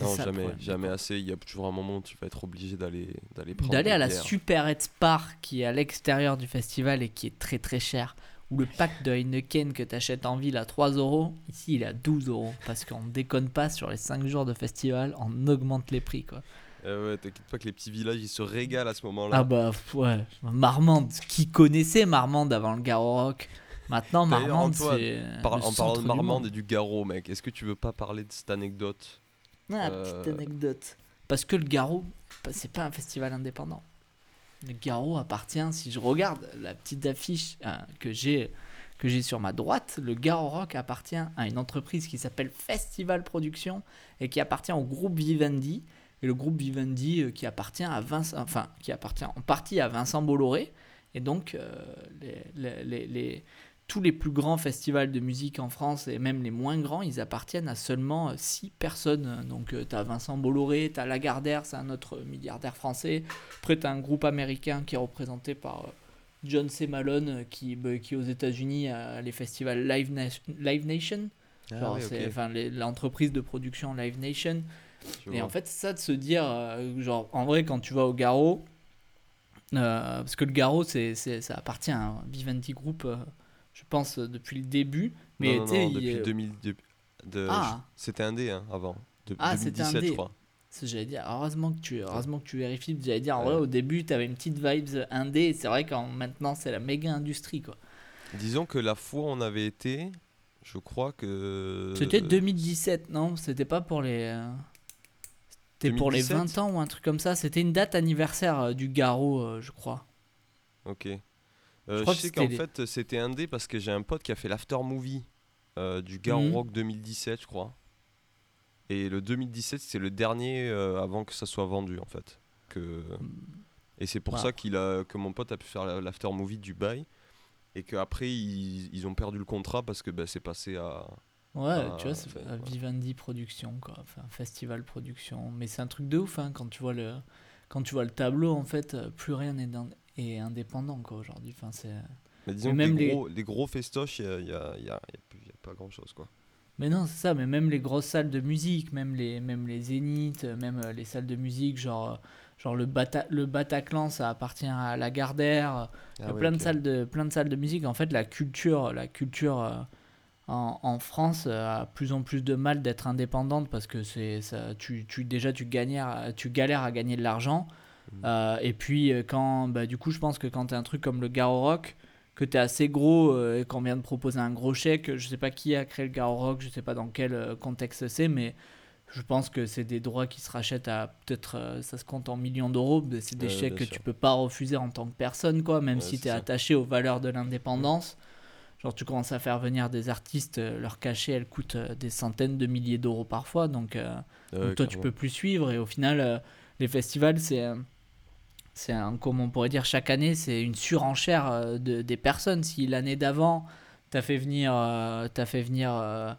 Non, ça, jamais, jamais assez. Il y a toujours un moment où tu vas être obligé d'aller d'aller prendre d'aller à la bières. Super Red Spar qui est à l'extérieur du festival et qui est très très cher. Ou le pack de Heineken que tu achètes en ville à 3 euros, ici il est à 12 euros. Parce qu'on déconne pas sur les 5 jours de festival, on augmente les prix quoi. Euh, ouais, t'inquiète pas que les petits villages ils se régalent à ce moment-là. Ah bah pff, ouais, Marmande, qui connaissait Marmande avant le Garo Rock? Maintenant Marmande c'est. Par- le en parlant centre de Marmande et du Garot, mec, est-ce que tu veux pas parler de cette anecdote? Ah, Euh, petite anecdote. Parce que le Garo, bah, c'est pas un festival indépendant. Le Garo appartient, si je regarde la petite affiche euh, que j'ai que j'ai sur ma droite, le Garo Rock appartient à une entreprise qui s'appelle Festival Production et qui appartient au groupe Vivendi. Et le groupe Vivendi euh, qui appartient à Vincent, enfin qui appartient en partie à Vincent Bolloré. Et donc euh, les, les- tous les plus grands festivals de musique en France et même les moins grands, ils appartiennent à seulement 6 personnes. Donc tu as Vincent Bolloré, tu as Lagardère, c'est un autre milliardaire français. Après tu as un groupe américain qui est représenté par euh, John C. Malone euh, qui, bah, qui aux États-Unis a les festivals Live, Na- Live Nation. Ah c'est- l'entreprise de production Live Nation. je Et vois. en fait, c'est ça de se dire, euh, genre, en vrai, quand tu vas au Garo, euh, parce que le Garo, c'est, c'est- ça appartient à un Vivendi Group, euh, je pense, euh, depuis le début. Mais non, depuis euh, 2000, de- de- Ah. c'était un dé hein, avant. De, Ah, c'était un 2017, dé. je crois. j'allais dire, heureusement que tu, heureusement que tu vérifies. J'allais dire, Ouais. vrai, au début, tu avais une petite vibes indé. et C'est vrai qu'en maintenant, c'est la méga industrie, quoi. Disons que la fois où on avait été, je crois que. C'était 2017, non? C'était pas pour les. euh, C'était pour les 2017? 20 ans ou un truc comme ça. C'était une date anniversaire euh, du Garo, euh, je crois. Ok. Euh, Je sais qu'en les- fait c'était un dé parce que j'ai un pote qui a fait l'after movie euh, du Garo Mhm. Rock 2017, je crois. Et le 2017 c'est le dernier euh, avant que ça soit vendu en fait. Que... Et c'est pour Wow. ça qu'il a, que mon pote a pu faire la- l'after movie du bail. Et qu'après ils, ils ont perdu le contrat parce que bah, c'est passé à. Ouais, tu vois, c'est enfin, euh. Vivendi Production, quoi. Enfin, Festival Production. Mais c'est un truc de ouf, hein, quand tu vois le, quand tu vois le tableau, en fait, euh, plus rien n'est est indépendant, quoi, aujourd'hui. Enfin, c'est... Mais disons Mais que même les, les- gros, les gros festoches, il n'y a, y a- y a- y pas grand chose quoi. Mais non, c'est ça, mais même les grosses salles de musique, même les, même les zéniths, même euh, les salles de musique, genre, euh, genre le, Bata- le Bataclan, ça appartient à Lagardère. Il y a Ah ouais, plein, de salles de, plein de salles de musique. En fait, la culture, la culture euh, en, en France a plus en plus de mal d'être indépendante parce que c'est ça, tu, tu, déjà tu, galères, à- tu galères à gagner de l'argent. Euh, et puis, euh, quand, bah, du coup, je pense que quand tu as un truc comme le Garo Rock, que tu es assez gros euh, et qu'on vient de proposer un gros chèque, je sais pas qui a créé le Garo Rock, je sais pas dans quel contexte c'est, mais je pense que c'est des droits qui se rachètent à peut-être, euh, ça se compte en millions d'euros, c'est des chèques que sûr. tu peux pas refuser en tant que personne, quoi, même si tu es ça. attaché aux valeurs de l'indépendance. Genre, tu commences à faire venir des artistes, leur cachet, elle coûte des centaines de milliers d'euros parfois. Donc, donc toi, tu clairement. peux plus suivre. Et au final, les festivals, c'est. Euh, c'est un, comme on pourrait dire, chaque année, c'est une surenchère euh, de, des personnes. Si l'année d'avant, t'as fait venir, euh, t'as fait venir, euh,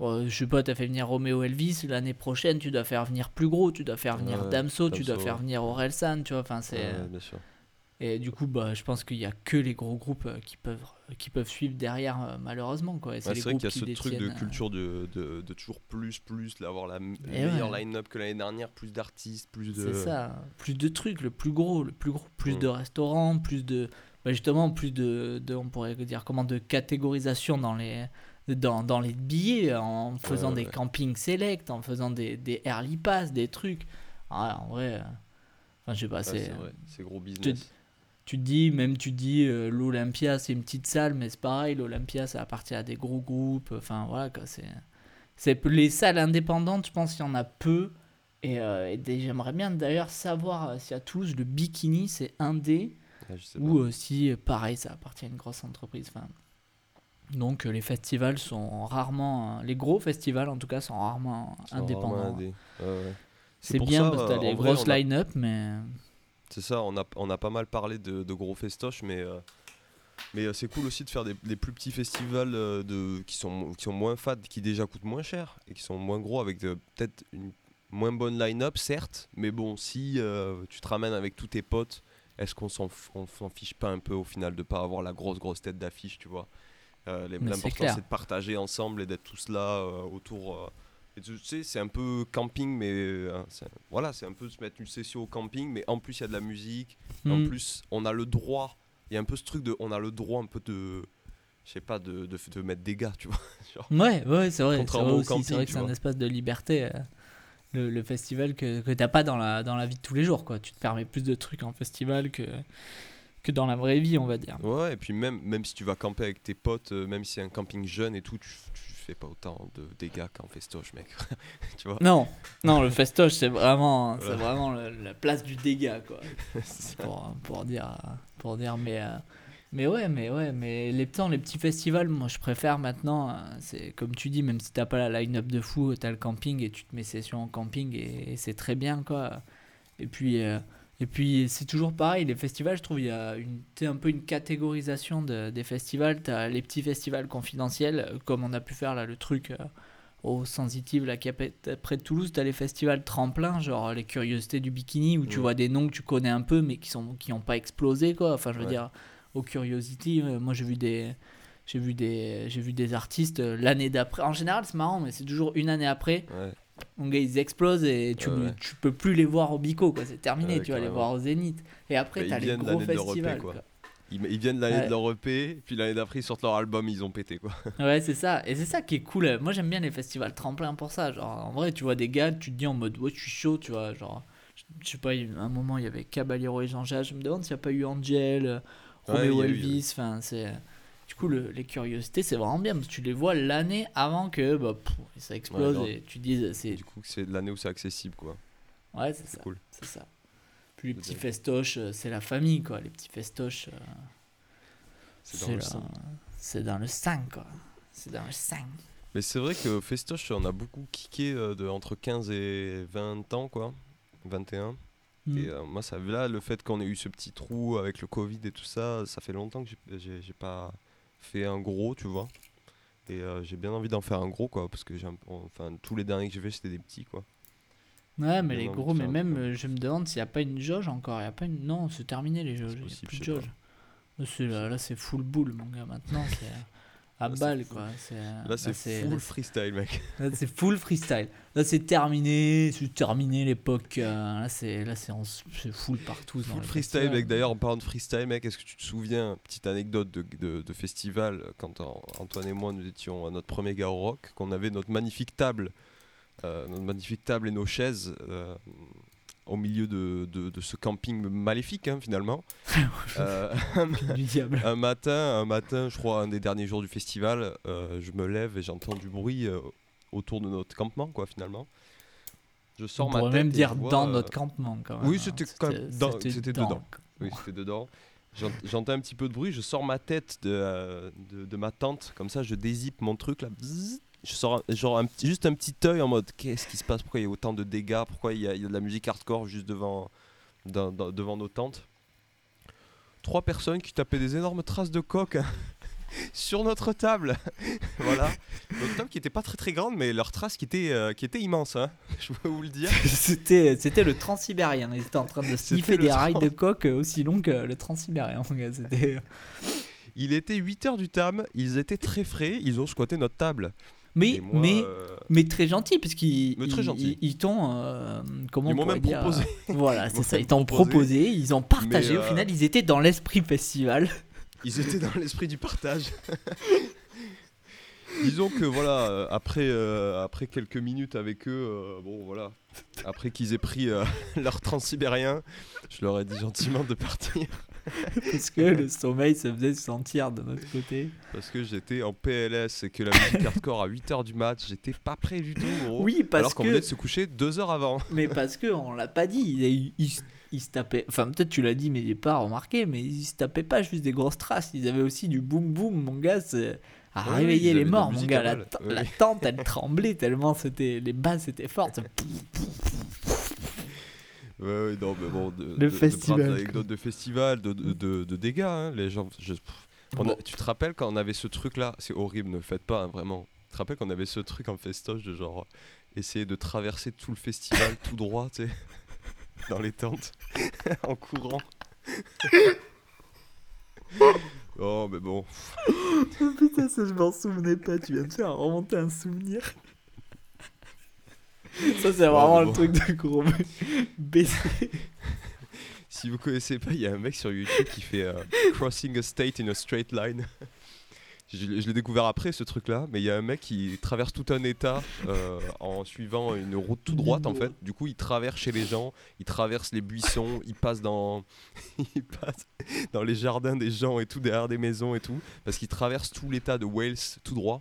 euh, je sais pas, t'as fait venir Roméo Elvis, l'année prochaine, tu dois faire venir plus gros, tu dois faire venir Ouais, Damso, tu dois faire venir Orelsan, tu vois. Enfin, c'est. Ouais, bien sûr. Et du coup, bah, je pense qu'il y a que les gros groupes euh, qui peuvent, qui peuvent suivre derrière, euh, malheureusement. Quoi. C'est vrai qu'il y a ce truc de euh, culture de, de, de toujours plus, plus, d'avoir la Et meilleure ouais. line-up que l'année dernière, plus d'artistes, plus de. C'est ça. Plus de trucs, le plus gros, le plus gros, plus Mm. de restaurants, plus de, bah, justement, plus de, de, on pourrait dire comment, de catégorisation dans les, dans, dans les billets, en faisant Ouais, des ouais. campings select, en faisant des, des early pass, des trucs. Ah, en vrai, euh, enfin, je sais pas, c'est gros business. Tu te dis, même tu te dis, euh, l'Olympia c'est une petite salle, mais c'est pareil, l'Olympia ça appartient à des gros groupes. Enfin voilà, quoi, c'est. c'est Les salles indépendantes, je pense qu'il y en a peu. Et, euh, et j'aimerais bien d'ailleurs savoir euh, si à Toulouse le bikini c'est indé je sais ou si pareil ça appartient à une grosse entreprise. Enfin, donc les festivals sont rarement. les gros festivals en tout cas sont rarement sont indépendants. rarement ouais. C'est bien ça, parce que t'as des grosses line-up, mais. C'est ça, on a, on a pas mal parlé de, de gros festoches, mais, euh, mais euh, c'est cool aussi de faire des, des plus petits festivals euh, de, qui, sont, qui sont moins fades, qui déjà coûtent moins cher et qui sont moins gros avec peut-être une moins bonne line-up, certes, mais bon, si euh, tu te ramènes avec tous tes potes, est-ce qu'on s'en fiche pas un peu au final de pas avoir la grosse grosse tête d'affiche, tu vois? L'important c'est de partager ensemble et d'être tous là autour. Et tu sais, c'est un peu camping, mais euh, c'est- voilà, c'est un peu se mettre une session au camping, mais en plus il y a de la musique, en Hmm. plus, on a le droit. Il y a un peu ce truc de. On a le droit un peu de. Je sais pas, de, de, de mettre des gars, tu vois. Genre, Ouais, ouais, c'est vrai. C'est vrai au aussi, camping, c'est vrai que c'est un espace de liberté. euh, le, le festival que, que t'as pas dans la, dans la vie de tous les jours, quoi. Tu te permets plus de trucs en festival que, que dans la vraie vie, on va dire. ouais, et puis même, même si tu vas camper avec tes potes, euh, même si c'est un camping jeune et tout, tu, tu fais pas autant de dégâts qu'en festoche, mec. tu vois Non, non, le festoche, c'est vraiment, c'est vraiment le- la place du dégât, quoi. Pour, pour dire pour dire mais euh, mais ouais mais ouais mais les temps les petits festivals moi je préfère maintenant euh, c'est comme tu dis même si t'as pas la line up de fou t'as le camping et tu te mets session en camping et, et c'est très bien quoi et puis euh, et puis c'est toujours pareil les festivals je trouve il y a une un peu une catégorisation de- des festivals. T'as les petits festivals confidentiels euh, comme on a pu faire là le truc euh, au sensitive là qui est près de Toulouse. T'as les festivals tremplins genre les curiosités du bikini où tu vois des noms que tu connais un peu mais qui sont qui ont pas explosé quoi. Enfin je veux Ouais. dire au Curiosity euh, moi j'ai vu des j'ai vu des j'ai vu des artistes l'année d'après. En général c'est marrant mais c'est toujours une année après. Ouais. Mon gars ils explosent et tu, Ouais, ouais. tu peux plus les voir au bico quoi c'est terminé Ouais, tu vas les voir au Zénith et après Bah, t'as les gros l'année de EP, festivals quoi. quoi. Ils, ils viennent l'année Ouais. de leur EP, puis l'année d'après ils sortent leur album, ils ont pété quoi. Ouais, c'est ça. Et c'est ça qui est cool. Moi, j'aime bien les festivals tremplins pour ça. Genre, en vrai, tu vois des gars, tu te dis en mode, ouais, je suis chaud, tu vois. Genre, je sais pas, un moment, il y avait Caballero et Jean-Jacques. Je me demande s'il n'y a pas eu Angel, euh, eu, Elvis. Enfin, c'est. Coup, le- les curiosités, c'est vraiment bien parce que tu les vois l'année avant que bah, pff, ça explose et tu dises, c'est. Du coup, c'est l'année où c'est accessible quoi. Ouais, c'est ça. cool. C'est ça. Puis les petits festoches, euh, c'est la famille, quoi. Les petits festoches, euh, C'est dans le la- sang. c'est dans le sang, quoi. C'est dans le sang. Mais c'est vrai que Festoche, on a beaucoup kické euh, de entre 15 et 20 ans, quoi. 21. Mm. Et euh, moi, ça, là, le fait qu'on ait eu ce petit trou avec le Covid et tout ça, ça fait longtemps que j'ai- j'ai j'ai pas fait un gros, tu vois. Et euh, j'ai bien envie d'en faire un gros, quoi. Parce que j'ai un- enfin, tous les derniers que j'ai fait, c'était des petits, quoi. Ouais, mais les gros, mais même, euh, je me demande s'il n'y a pas une jauge encore. Il y a pas une... Non, c'est terminé les jauges. Il n'y a plus de jauge. Là, là, c'est full boule, mon gars. Maintenant, c'est à c'est balle, quoi. C'est, Là, c'est full freestyle, mec. là, c'est full freestyle. Là, c'est terminé. C'est terminé l'époque. euh, là, c'est, là, c'est, en- full partout. Full freestyle, mec. D'ailleurs, en parlant de freestyle, mec, est-ce que tu te souviens, petite anecdote de, de- de festival, quand euh, Antoine et moi, nous étions à notre premier gars au rock, qu'on avait notre magnifique table, euh, notre magnifique table et nos chaises euh, au milieu de, de- de ce camping maléfique, hein, finalement. Euh, du diable. un matin, un matin, je crois, un des derniers jours du festival, euh, je me lève et j'entends du bruit euh, autour de notre campement, quoi, finalement. Je sors On ma tête même dire vois, dans notre campement, quand même. Oui, hein. c'était quand même dans- c'était dedans. Oui, c'était dedans. j'ent- j'entends un petit peu de bruit, je sors ma tête de, de, de ma tente, comme ça je dézippe mon truc là. bzzz, Je sors un- genre un juste un petit œil en mode qu'est-ce qui se passe, pourquoi il y a autant de dégâts, pourquoi il y a, il y a de la musique hardcore juste devant, dans- dans- devant nos tentes? Trois personnes qui tapaient des énormes traces de coque sur notre table. voilà. Notre table qui était pas très très grande, mais leur trace qui était, euh, qui était immense. hein. Je peux vous le dire. C'était, c'était le transsibérien. Ils étaient en train de sniffer des rails de coque aussi longs que le transsibérien. C'était... Il était 8h du tam, ils étaient très frais, ils ont squatté notre table. Mais, moi, mais, euh, mais très gentil, puisqu'ils très ils- gentil. ils, t'ont. euh, comment Ils on même dire, proposé. euh, Voilà, c'est ça. Ils t'ont proposé. ils ont partagé. Mais, Au euh, final, ils étaient dans l'esprit festival. Ils étaient dans l'esprit du partage. Disons que voilà, euh, après, euh, après quelques minutes avec eux, euh, bon voilà, après qu'ils aient pris euh, leur transsibérien, je leur ai dit gentiment de partir parce que le sommeil se faisait sentir de notre côté. parce que j'étais en PLS et que la musique hardcore à 8h du match, j'étais pas prêt du tout gros. Oui, parce alors qu'on que. venait de se coucher deux heures avant. Mais parce que on l'a pas dit, ils, ils, se- tapaient. Enfin, peut-être tu l'as dit, mais j'ai pas remarqué. Mais ils se tapaient pas juste des grosses traces. Ils avaient aussi du boum boum, mon gars. c'est- À réveiller les morts, mon gars. La, t- tente, elle tremblait tellement c'était les basses étaient fortes. Ouais, ouais, non, mais bon, de, Le de- de festival, prendre quoi. anecdotes de festival, de, de, de- de dégâts, hein, les gens. je- pff, on a- Bon. tu te rappelles quand on avait ce truc-là? C'est horrible, ne le faites pas, hein, vraiment. Tu te rappelles qu'on avait ce truc en festoche de genre essayer de traverser tout le festival tout droit, tu sais, dans les tentes, en courant. oh, mais bon. Putain, ça je m'en souvenais pas. Tu viens de faire remonter un souvenir. Ça, c'est vraiment le truc de gros baiser. Si vous connaissez pas, il y a un mec sur YouTube qui fait euh, Crossing a State in a Straight Line. Je, l'ai- je l'ai découvert après ce truc-là, mais il y a un mec qui traverse tout un état euh, en suivant une route tout droite en fait. Du coup, il traverse chez les gens, il traverse les buissons, il passe dans, il passe dans les jardins des gens et tout derrière des maisons et tout, parce qu'il traverse tout l'état de Wales tout droit.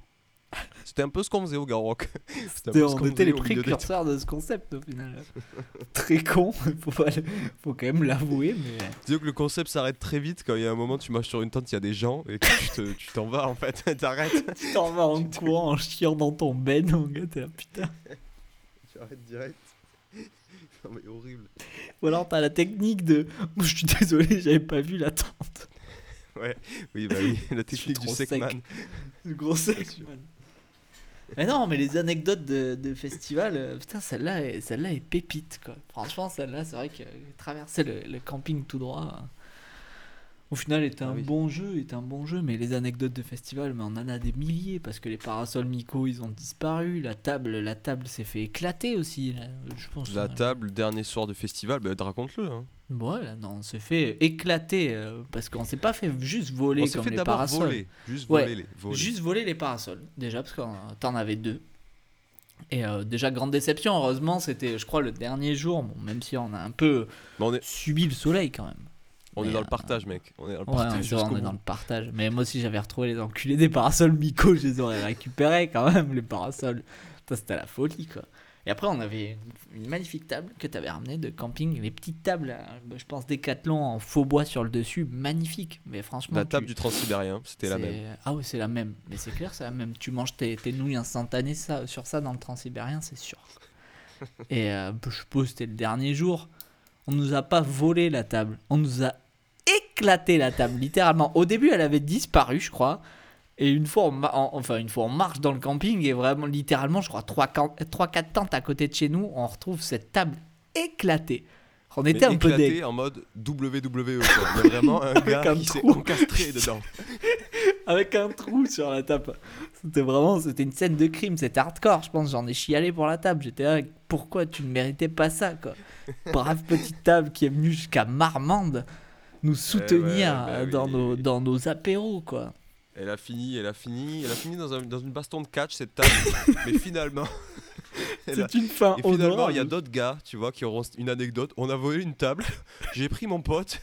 C'était un peu ce qu'on faisait au Garrock. On était les précurseurs de ce concept au final. Très con, faut, pas le- faut quand même l'avouer, mais. Disons que le concept s'arrête très vite quand il y a un moment tu marches sur une tente, il y a des gens et que tu te- tu t'en vas en fait, t'arrêtes. Tu t'en vas en courant, en chiant dans ton ben, mon gars, t'es là, putain. Tu arrêtes direct. Non mais horrible. Ou alors t'as la technique de. Je suis désolé, j'avais pas vu la tente. Oui bah oui, la technique du trop sec. Secman. Le gros sexe, man. Mais non, mais les anecdotes de, festival, euh, putain, celle-là est, celle est pépite, quoi. Franchement, celle-là, c'est vrai que traverser le, camping tout droit, au final, est un Ah oui. bon jeu, est un bon jeu. Mais les anecdotes de festival, mais on en a des milliers parce que les parasols Miko, ils ont disparu. La table, la table s'est fait éclater aussi. là, je pense. La table, dernier soir de festival, bah raconte-le. Hein. Ouais, là, non, on s'est fait éclater euh, parce qu'on s'est pas fait juste voler On s'est comme fait les parasols. voler. Juste Ouais, voler les voler. Juste voler les parasols, déjà, parce que euh, t'en avais deux. Et euh, déjà, grande déception, heureusement, c'était, je crois, le dernier jour, bon, même si on a un peu on est, subi le soleil quand même. On est dans le euh, partage mec. On est dans le Ouais, partage on, est- on jusqu'au est dans le partage. Mais moi aussi, j'avais retrouvé les enculés des parasols Miko, je les aurais récupérés quand même, les parasols. C'était la folie, quoi. Et après, on avait une, magnifique table que tu avais ramenée de camping, les petites tables, euh, je pense, Décathlon en faux bois sur le dessus, magnifique. Mais franchement, La table tu- du transsibérien, c'était la même. Ah oui, c'est la même. Mais c'est clair, c'est la même. Tu manges tes, tes nouilles instantanées ça, sur ça dans le transsibérien, c'est sûr. Et euh, je suppose c'était le dernier jour. On nous a pas volé la table. On nous a éclaté la table, littéralement. Au début, elle avait disparu, je crois. Et une fois, on, en- enfin, une fois, on marche dans le camping et vraiment, littéralement, je crois, 3-4 tentes à côté de chez nous, on retrouve cette table éclatée. On Mais était un peu deg. en mode WWE quoi. Il y a vraiment un gars un qui s'est encastré dedans. avec un trou sur la table. C'était vraiment, c'était une scène de crime, c'était hardcore, je pense, j'en ai chialé pour la table. J'étais là, pourquoi tu ne méritais pas ça, quoi? Brave petite table qui est venue jusqu'à Marmande nous soutenir bah euh, oui, dans, nos, oui. dans nos apéros, quoi. Elle a fini, elle a fini, elle a fini dans, un- dans une baston de catch cette table. mais finalement, a- C'est une fin Et finalement, il y a d'autres gars, tu vois, qui auront une anecdote. On a volé une table, j'ai pris mon pote,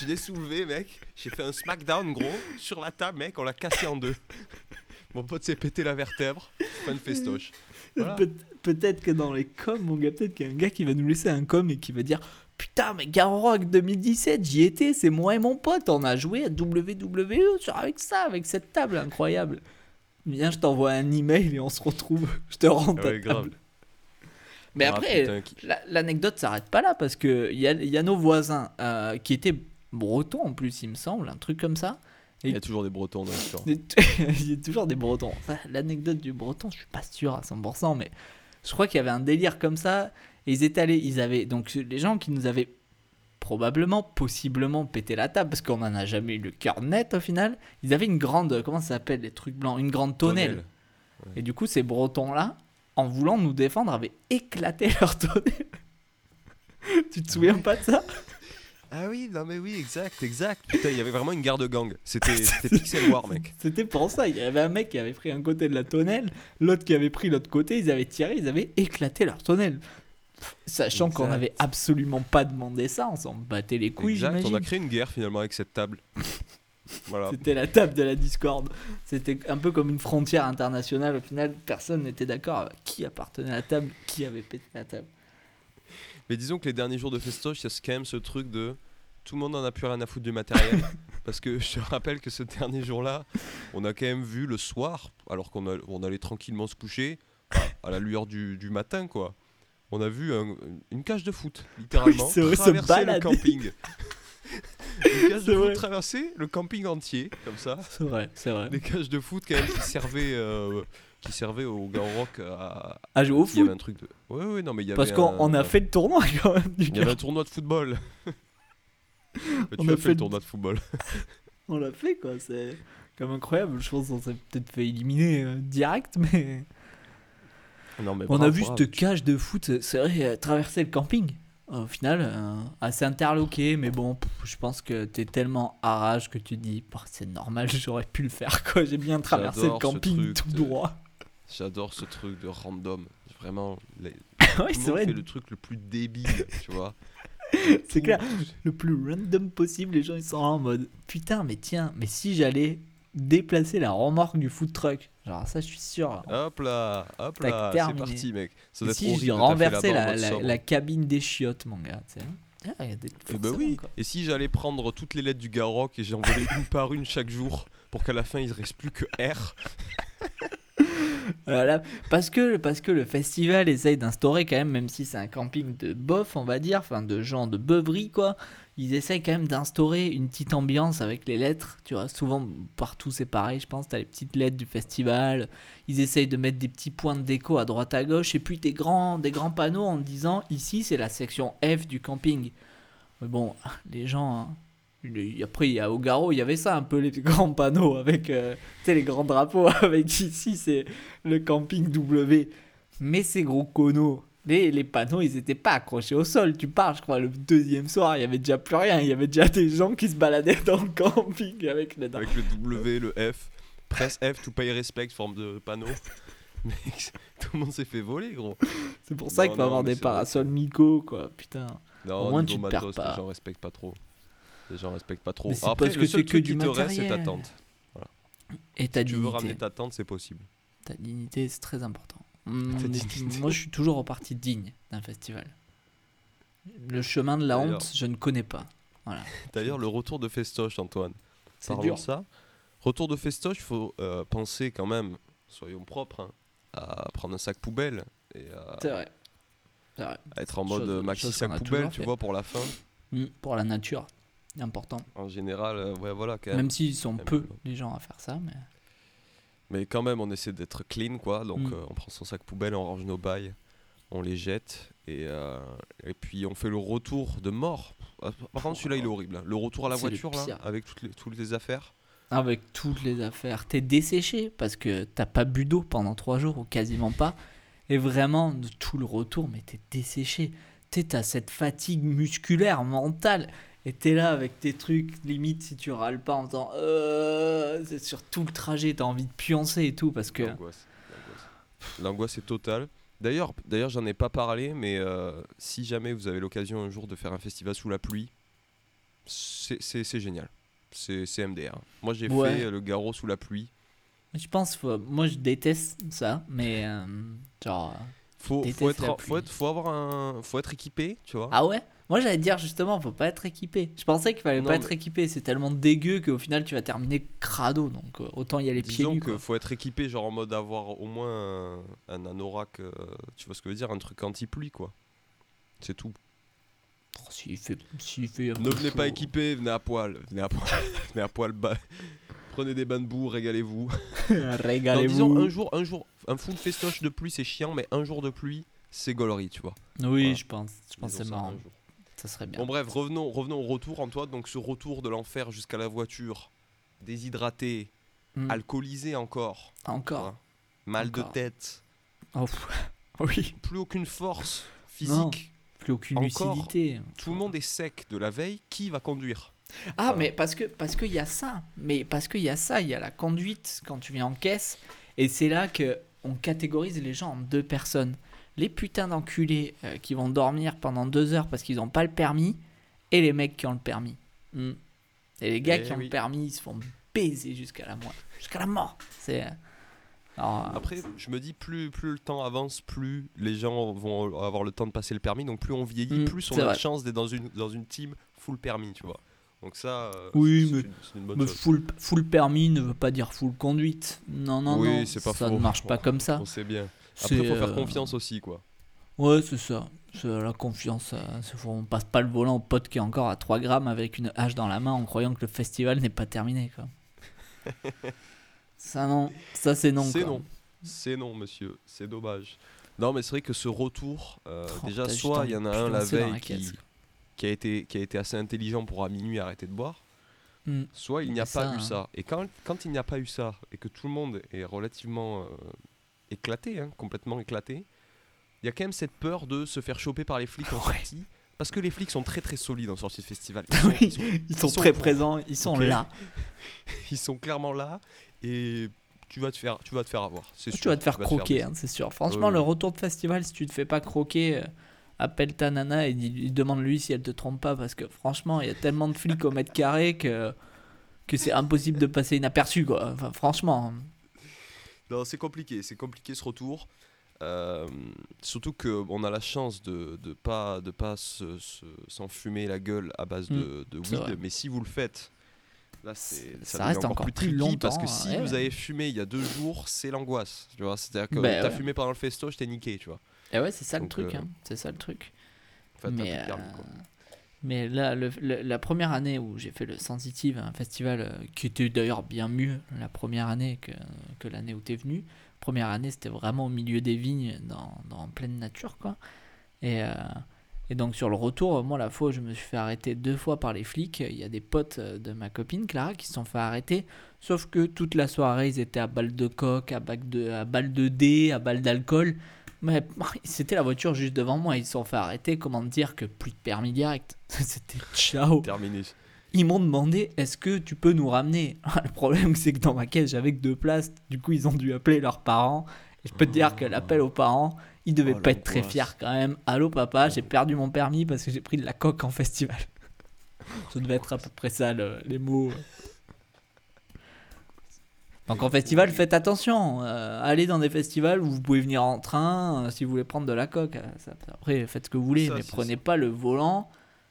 je l'ai soulevé, mec. J'ai fait un smackdown, gros, sur la table, mec, on l'a cassé en deux. Mon pote s'est pété la vertèbre, fin de festoche. Voilà. Peut-être que dans les coms, mon gars, peut-être qu'il y a un gars qui va nous laisser un com et qui va dire Putain, mais Garo Rock 2017, j'y étais, c'est moi et mon pote, on a joué à WWE avec ça, avec cette table incroyable. Viens, je t'envoie un email et on se retrouve. Je te rends ta Ouais, table. Mais Ah, après, l'anecdote s'arrête pas là parce que il y y a nos voisins euh, qui étaient bretons en plus, il me semble, un truc comme ça. il y a toujours des Bretons dans l'histoire. il y a toujours des bretons. L'anecdote du breton, je suis pas sûr à 100%, mais je crois qu'il y avait un délire comme ça. Et ils étaient allés, ils avaient donc les gens qui nous avaient probablement, possiblement pété la table parce qu'on en a jamais eu le cœur net au final. Ils avaient une grande, comment ça s'appelle les trucs blancs, une grande tonnelle. Et du coup, ces bretons là, en voulant nous défendre, avaient éclaté leur tonnelle. tu te souviens pas de ça? Ah oui, non mais oui, exact, exact. Putain, il y avait vraiment une garde gang. C'était c'était Pixel War, mec. C'était pour ça. Il y avait un mec qui avait pris un côté de la tonnelle, l'autre qui avait pris l'autre côté. Ils avaient tiré, ils avaient éclaté leur tonnelle. Sachant qu'on n'avait absolument pas demandé ça, on s'en battait les couilles, exact, on a créé une guerre finalement avec cette table. voilà. C'était la table de la discorde. C'était un peu comme une frontière internationale. Au final, personne n'était d'accord à qui appartenait à la table, qui avait pété la table. Mais disons que les derniers jours de festoche, il y a quand même ce truc de tout le monde en a plus rien à foutre du matériel. parce que je rappelle que ce dernier jour-là, on a quand même vu le soir, alors qu'on on allait tranquillement se coucher, à la lueur du, du matin, quoi. On a vu un- une cage de foot, littéralement, Oui, vrai, se traverser le camping. une cage de foot traverser le camping entier, comme ça. C'est vrai, c'est vrai. Des cages de foot quand même qui servaient, euh, qui servaient au Garo Rock à... À jouer au Il y avait foot. un truc de... Ouais, ouais, non, mais il y avait Parce qu'on un- a fait le tournoi quand même du il y avait gars. un tournoi de football. Mais On tu a as fait fait le le- tournoi de football. On l'a fait quoi, c'est comme incroyable. Je pense qu'on s'est peut-être fait éliminer euh, direct, mais. Non, mais On a vu bravo. cette cage de foot, c'est vrai, euh, traverser le camping. Au final, euh, assez interloqué, mais bon, pff, je pense que t'es tellement à rage que tu te dis, Bah, c'est normal, j'aurais pu le faire quoi. J'ai bien traversé le camping tout de- droit. J'adore ce truc de random. Vraiment, les... c'est vrai, fait le truc le plus débile, tu vois. c'est clair. Le plus random possible, les gens ils sont en mode, putain, mais tiens, mais si j'allais déplacer la remorque du food truck, genre ça, je suis sûr. Hop là, hop là, c'est parti, mec. Ça Et doit être si j'ai renversé la, la- cabine des chiottes, mon gars, tu sais. Ah, y a des- Eh ben oui. quoi. Et si j'allais prendre toutes les lettres du Garrock et j'envolais une par une chaque jour pour qu'à la fin il ne reste plus que R? Voilà, parce que, parce que le festival essaye d'instaurer quand même, même si c'est un camping de bof, on va dire, enfin de gens de beuverie quoi, ils essayent quand même d'instaurer une petite ambiance avec les lettres, tu vois, souvent partout c'est pareil, je pense, t'as les petites lettres du festival, ils essayent de mettre des petits points de déco à droite à gauche, et puis des grands, des grands panneaux en disant, ici c'est la section F du camping. Mais bon, les gens... hein, après, il y a au Garo, il y avait ça un peu, les grands panneaux avec euh, les grands drapeaux, avec ici c'est le camping W. Mais ces gros conos, les, les panneaux, ils étaient pas accrochés au sol. Tu pars, je crois, le deuxième soir, il y avait déjà plus rien. Il y avait déjà des gens qui se baladaient dans le camping avec les Avec le W, le F. Presse F, to pay respect, forme de panneau. Mec, tout le monde s'est fait voler, gros. C'est pour ça qu'il faut non, avoir des parasols Miko, quoi. Putain. Non, Au moins, tu te perds pas. Les gens respectent pas trop. Les gens respectent pas trop. Après, parce le que seul que truc du qui te reste, c'est ta tente. Et ta Si tu veux ramener ta tente, c'est possible. Ta dignité, c'est très important. Est- moi, je suis toujours reparti digne d'un festival. Le chemin de la honte, je ne connais pas. Voilà. D'ailleurs, le retour de Festoche, Antoine. C'est dur. ça. Retour de Festoche, il faut euh, penser quand même, soyons propres, hein, à prendre un sac poubelle et à, C'est vrai. À être en mode maxi chose sac poubelle, tu fait. vois, pour la fin. Hum, pour la nature, important. En général, euh, ouais, voilà, quand même. Même s'ils sont Même peu pas. les gens à faire ça, mais Mais quand même, on essaie d'être clean, quoi. Donc, Mm. euh, on prend son sac poubelle, on range nos bails, on les jette. Et, euh, et puis, on fait le retour de mort. Ah, Par contre, celui-là, il est horrible. hein. Le retour à la voiture, là, avec toutes les, toutes les affaires. avec toutes les affaires, t'es desséché parce que t'as pas bu d'eau pendant trois jours ou quasiment pas. Et vraiment, de tout le retour, mais t'es desséché. T'es- T'as cette fatigue musculaire, mentale. Et t'es là avec tes trucs, limite si tu râles pas en disant euh, c'est sur tout le trajet, t'as envie de pioncer et tout parce que. L'angoisse. l'angoisse. Est totale. D'ailleurs, d'ailleurs, j'en ai pas parlé, mais euh, si jamais vous avez l'occasion un jour de faire un festival sous la pluie, c'est génial. C'est c'est MDR. Moi, j'ai Ouais. fait le garrot sous la pluie. Je pense, faut- moi je déteste ça, mais euh, genre. Faut, Déteste faut, la être, pluie. faut, être, faut, avoir un, faut être équipé, tu vois. Ah ouais? Moi, j'allais dire justement, faut pas être équipé. Je pensais qu'il fallait Non, pas mais- être équipé. C'est tellement dégueu qu'au final, tu vas terminer crado. Donc, euh, autant y aller pieds Disons nus. qu'il quoi. faut être équipé, genre en mode avoir au moins un, un anorak, euh, tu vois ce que je veux dire, un truc anti-pluie quoi. C'est tout. Oh, S'il fait, s'il fait Ne venez pas équipé, venez à poil. Venez à poil. venez à poil. Prenez des bains de boue, régalez-vous. Non, Régalez-vous. disons un jour, un jour, un full festoche de pluie c'est chiant, mais un jour de pluie c'est gaulerie, tu vois. Oui, Voilà. je pense. Je pense que Disons c'est ça, marrant. un jour. Ça serait bien. Bon bref, revenons, revenons au retour Antoine. Donc ce retour de l'enfer jusqu'à la voiture, déshydraté, Hmm. alcoolisé encore, Encore. voilà. mal Encore. de tête, Oh, oui. plus aucune force Non. physique. Plus aucune Encore. lucidité. Tout le monde est sec de la veille. Qui va conduire? Ah, mais parce que parce qu'il y a ça. Mais parce qu'il y a ça, il y a la conduite quand tu viens en caisse. Et c'est là que on catégorise les gens en deux personnes. Les putains d'enculés euh, qui vont dormir pendant deux heures parce qu'ils n'ont pas le permis. Et les mecs qui ont le permis. Hmm. Et les gars Eh qui ont le permis, ils se font baiser jusqu'à la mort. Jusqu'à la mort. C'est. euh, alors, euh, Après, je me dis, plus, plus le temps avance, plus les gens vont avoir le temps de passer le permis. Donc plus on vieillit, Mm, plus on a de vrai. chance d'être dans une, dans une team full permis, tu vois. Donc ça, Oui, c'est mais- une, bonne Mais chose. full, full permis ne veut pas dire full conduite. Non, non, Oui, non. ça faux. ne marche pas comme ça. On sait bien. C'est, Après, faut faire euh, confiance aussi, quoi. Ouais, c'est ça. C'est la confiance. euh, on passe pas le volant au pote qui est encore à 3 grammes avec une hache dans la main en croyant que le festival n'est pas terminé. Quoi. ça, non. Ça, c'est non. C'est non. C'est non, monsieur. C'est dommage. Non, mais c'est vrai que ce retour, euh, Oh, déjà, soit il y en a un la veille la qui, a été, qui a été assez intelligent pour à minuit arrêter de boire, Hmm. soit il n'y a pas ça, eu hein. ça. Et quand, quand il n'y a pas eu ça, et que tout le monde est relativement euh, éclaté, hein, complètement éclaté, il y a quand même cette peur de se faire choper par les flics en Ouais. sortie. Parce que les flics sont très très solides en sortie de festival. Ils sont, Oui, ils sont- Ils sont sont très présents, ils sont là. ils sont clairement là et tu vas te faire, tu vas te faire avoir. c'est Tu sûr. vas te faire croquer, hein, c'est sûr. Franchement, Ouais, le retour de festival, si tu te fais pas croquer, euh, appelle ta nana et demande-lui si elle te trompe pas. Parce que franchement, il y a tellement de flics au mètre carré que, que c'est impossible de passer inaperçu. Quoi. Enfin, franchement. Hein. Non, c'est compliqué, c'est compliqué ce retour. Euh, surtout que on a la chance de de pas de pas se- se- s'enfumer la gueule à base de, de Mm, weed, mais si vous le faites, là c'est Ça reste encore plus longtemps, parce que hein, si ouais, vous avez fumé il y a deux jours, c'est l'angoisse, tu vois. C'est-à-dire que Ben t'as ouais. fumé pendant le festoche, t'es niqué, tu vois. Et ouais, c'est ça le truc. euh, hein. C'est ça le truc. Mais, plus permis, euh, quoi. Mais là, le- la première année où j'ai fait le Sensitive, un festival euh, qui était d'ailleurs bien mieux la première année que, que l'année où t'es venu. Première année, c'était vraiment au milieu des vignes, dans, dans pleine nature, quoi. Et, euh, et donc sur le retour, moi, la fois je me suis fait arrêter deux fois par les flics, il y a des potes euh, de ma copine Clara qui se sont fait arrêter. Sauf que toute la soirée, ils étaient à balle de coque, à, balle de, à balle de dés, à balle d'alcool. Mais c'était la voiture juste devant moi. Ils se sont fait arrêter. Comment dire que plus de permis direct? C'était ciao. Terminé. Ils m'ont demandé est-ce que tu peux nous ramener? Le problème, c'est que dans ma caisse, j'avais que deux places. Du coup, ils ont dû appeler leurs parents. Et je peux te dire que l'appel aux parents, ils devaient Oh, pas être très fiers quand même. Allô, papa, j'ai perdu mon permis parce que j'ai pris de la coque en festival. Ça devait être à peu près ça, le- les mots. Donc en festival, faites attention. euh, allez dans des festivals où vous pouvez venir en train euh, si vous voulez prendre de la coque. euh, ça- après, faites ce que vous voulez, Ça, mais prenez pas le volant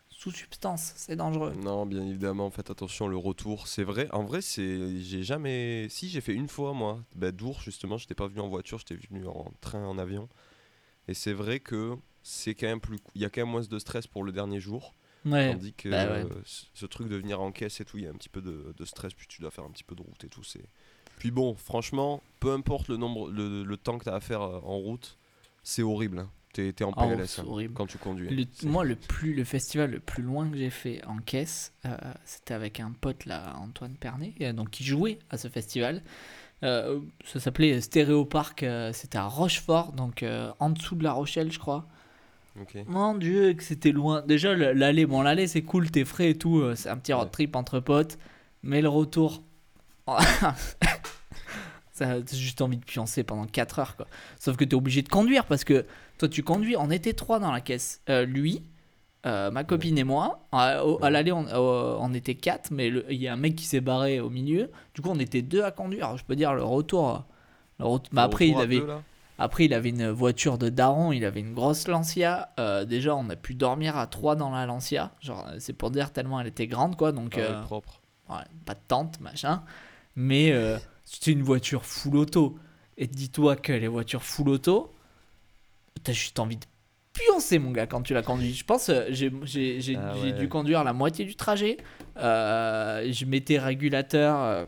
sous substance. C'est dangereux. Non, bien évidemment, faites attention, le retour, c'est vrai. En vrai, c'est j'ai jamais si j'ai fait une fois moi, bah, d'Ours justement, j'étais pas venu en voiture, j'étais venu en train en avion. Et c'est vrai que c'est quand même plus il y a quand même moins de stress pour le dernier jour, Ouais. tandis que bah ouais. ce truc de venir en caisse et tout, il y a un petit peu de, de stress puis tu dois faire un petit peu de route et tout, c'est Puis bon, franchement, peu importe le nombre le, le temps que tu as à faire euh, en route, c'est horrible. hein. T'es t'es en Ah, PLS hein, quand tu conduis. Le- C'est- moi, le, plus, le festival le plus loin que j'ai fait en caisse, euh, c'était avec un pote, là, Antoine Pernet, euh, donc, qui jouait à ce festival. Euh, ça s'appelait Stéréo Park, c'était à Rochefort, donc en dessous de La Rochelle, je crois. Mon dieu, que c'était loin. Déjà, le- l'aller, bon, l'aller, c'est cool, t'es frais et tout, c'est un petit road trip entre potes, mais le retour. Ça, t'as juste envie de pioncer pendant 4 heures, quoi. Sauf que t'es obligé de conduire parce que toi, tu conduis. On était trois dans la caisse. Euh, lui, euh, ma copine et moi. À, l'aller, on, on était quatre, mais le- il y a un mec qui s'est barré au milieu. Du coup, on était deux à conduire. Je peux dire, le retour. le bah, Le après, il retour avait. deux, Après, il avait une voiture de daron, il avait une grosse Lancia. Euh, déjà, on a pu dormir à trois dans la Lancia. Genre, c'est pour dire tellement elle était grande, quoi. Donc, Ah euh, propre. ouais, pas de tente, machin. Mais euh, c'était une voiture full auto. Et dis-toi que les voitures full auto, t'as juste envie de pioncer, mon gars, quand tu la conduis. Je pense, euh, j'ai j'ai- j'ai- Ah j'ai ouais. dû conduire la moitié du trajet. Euh, je mettais régulateur.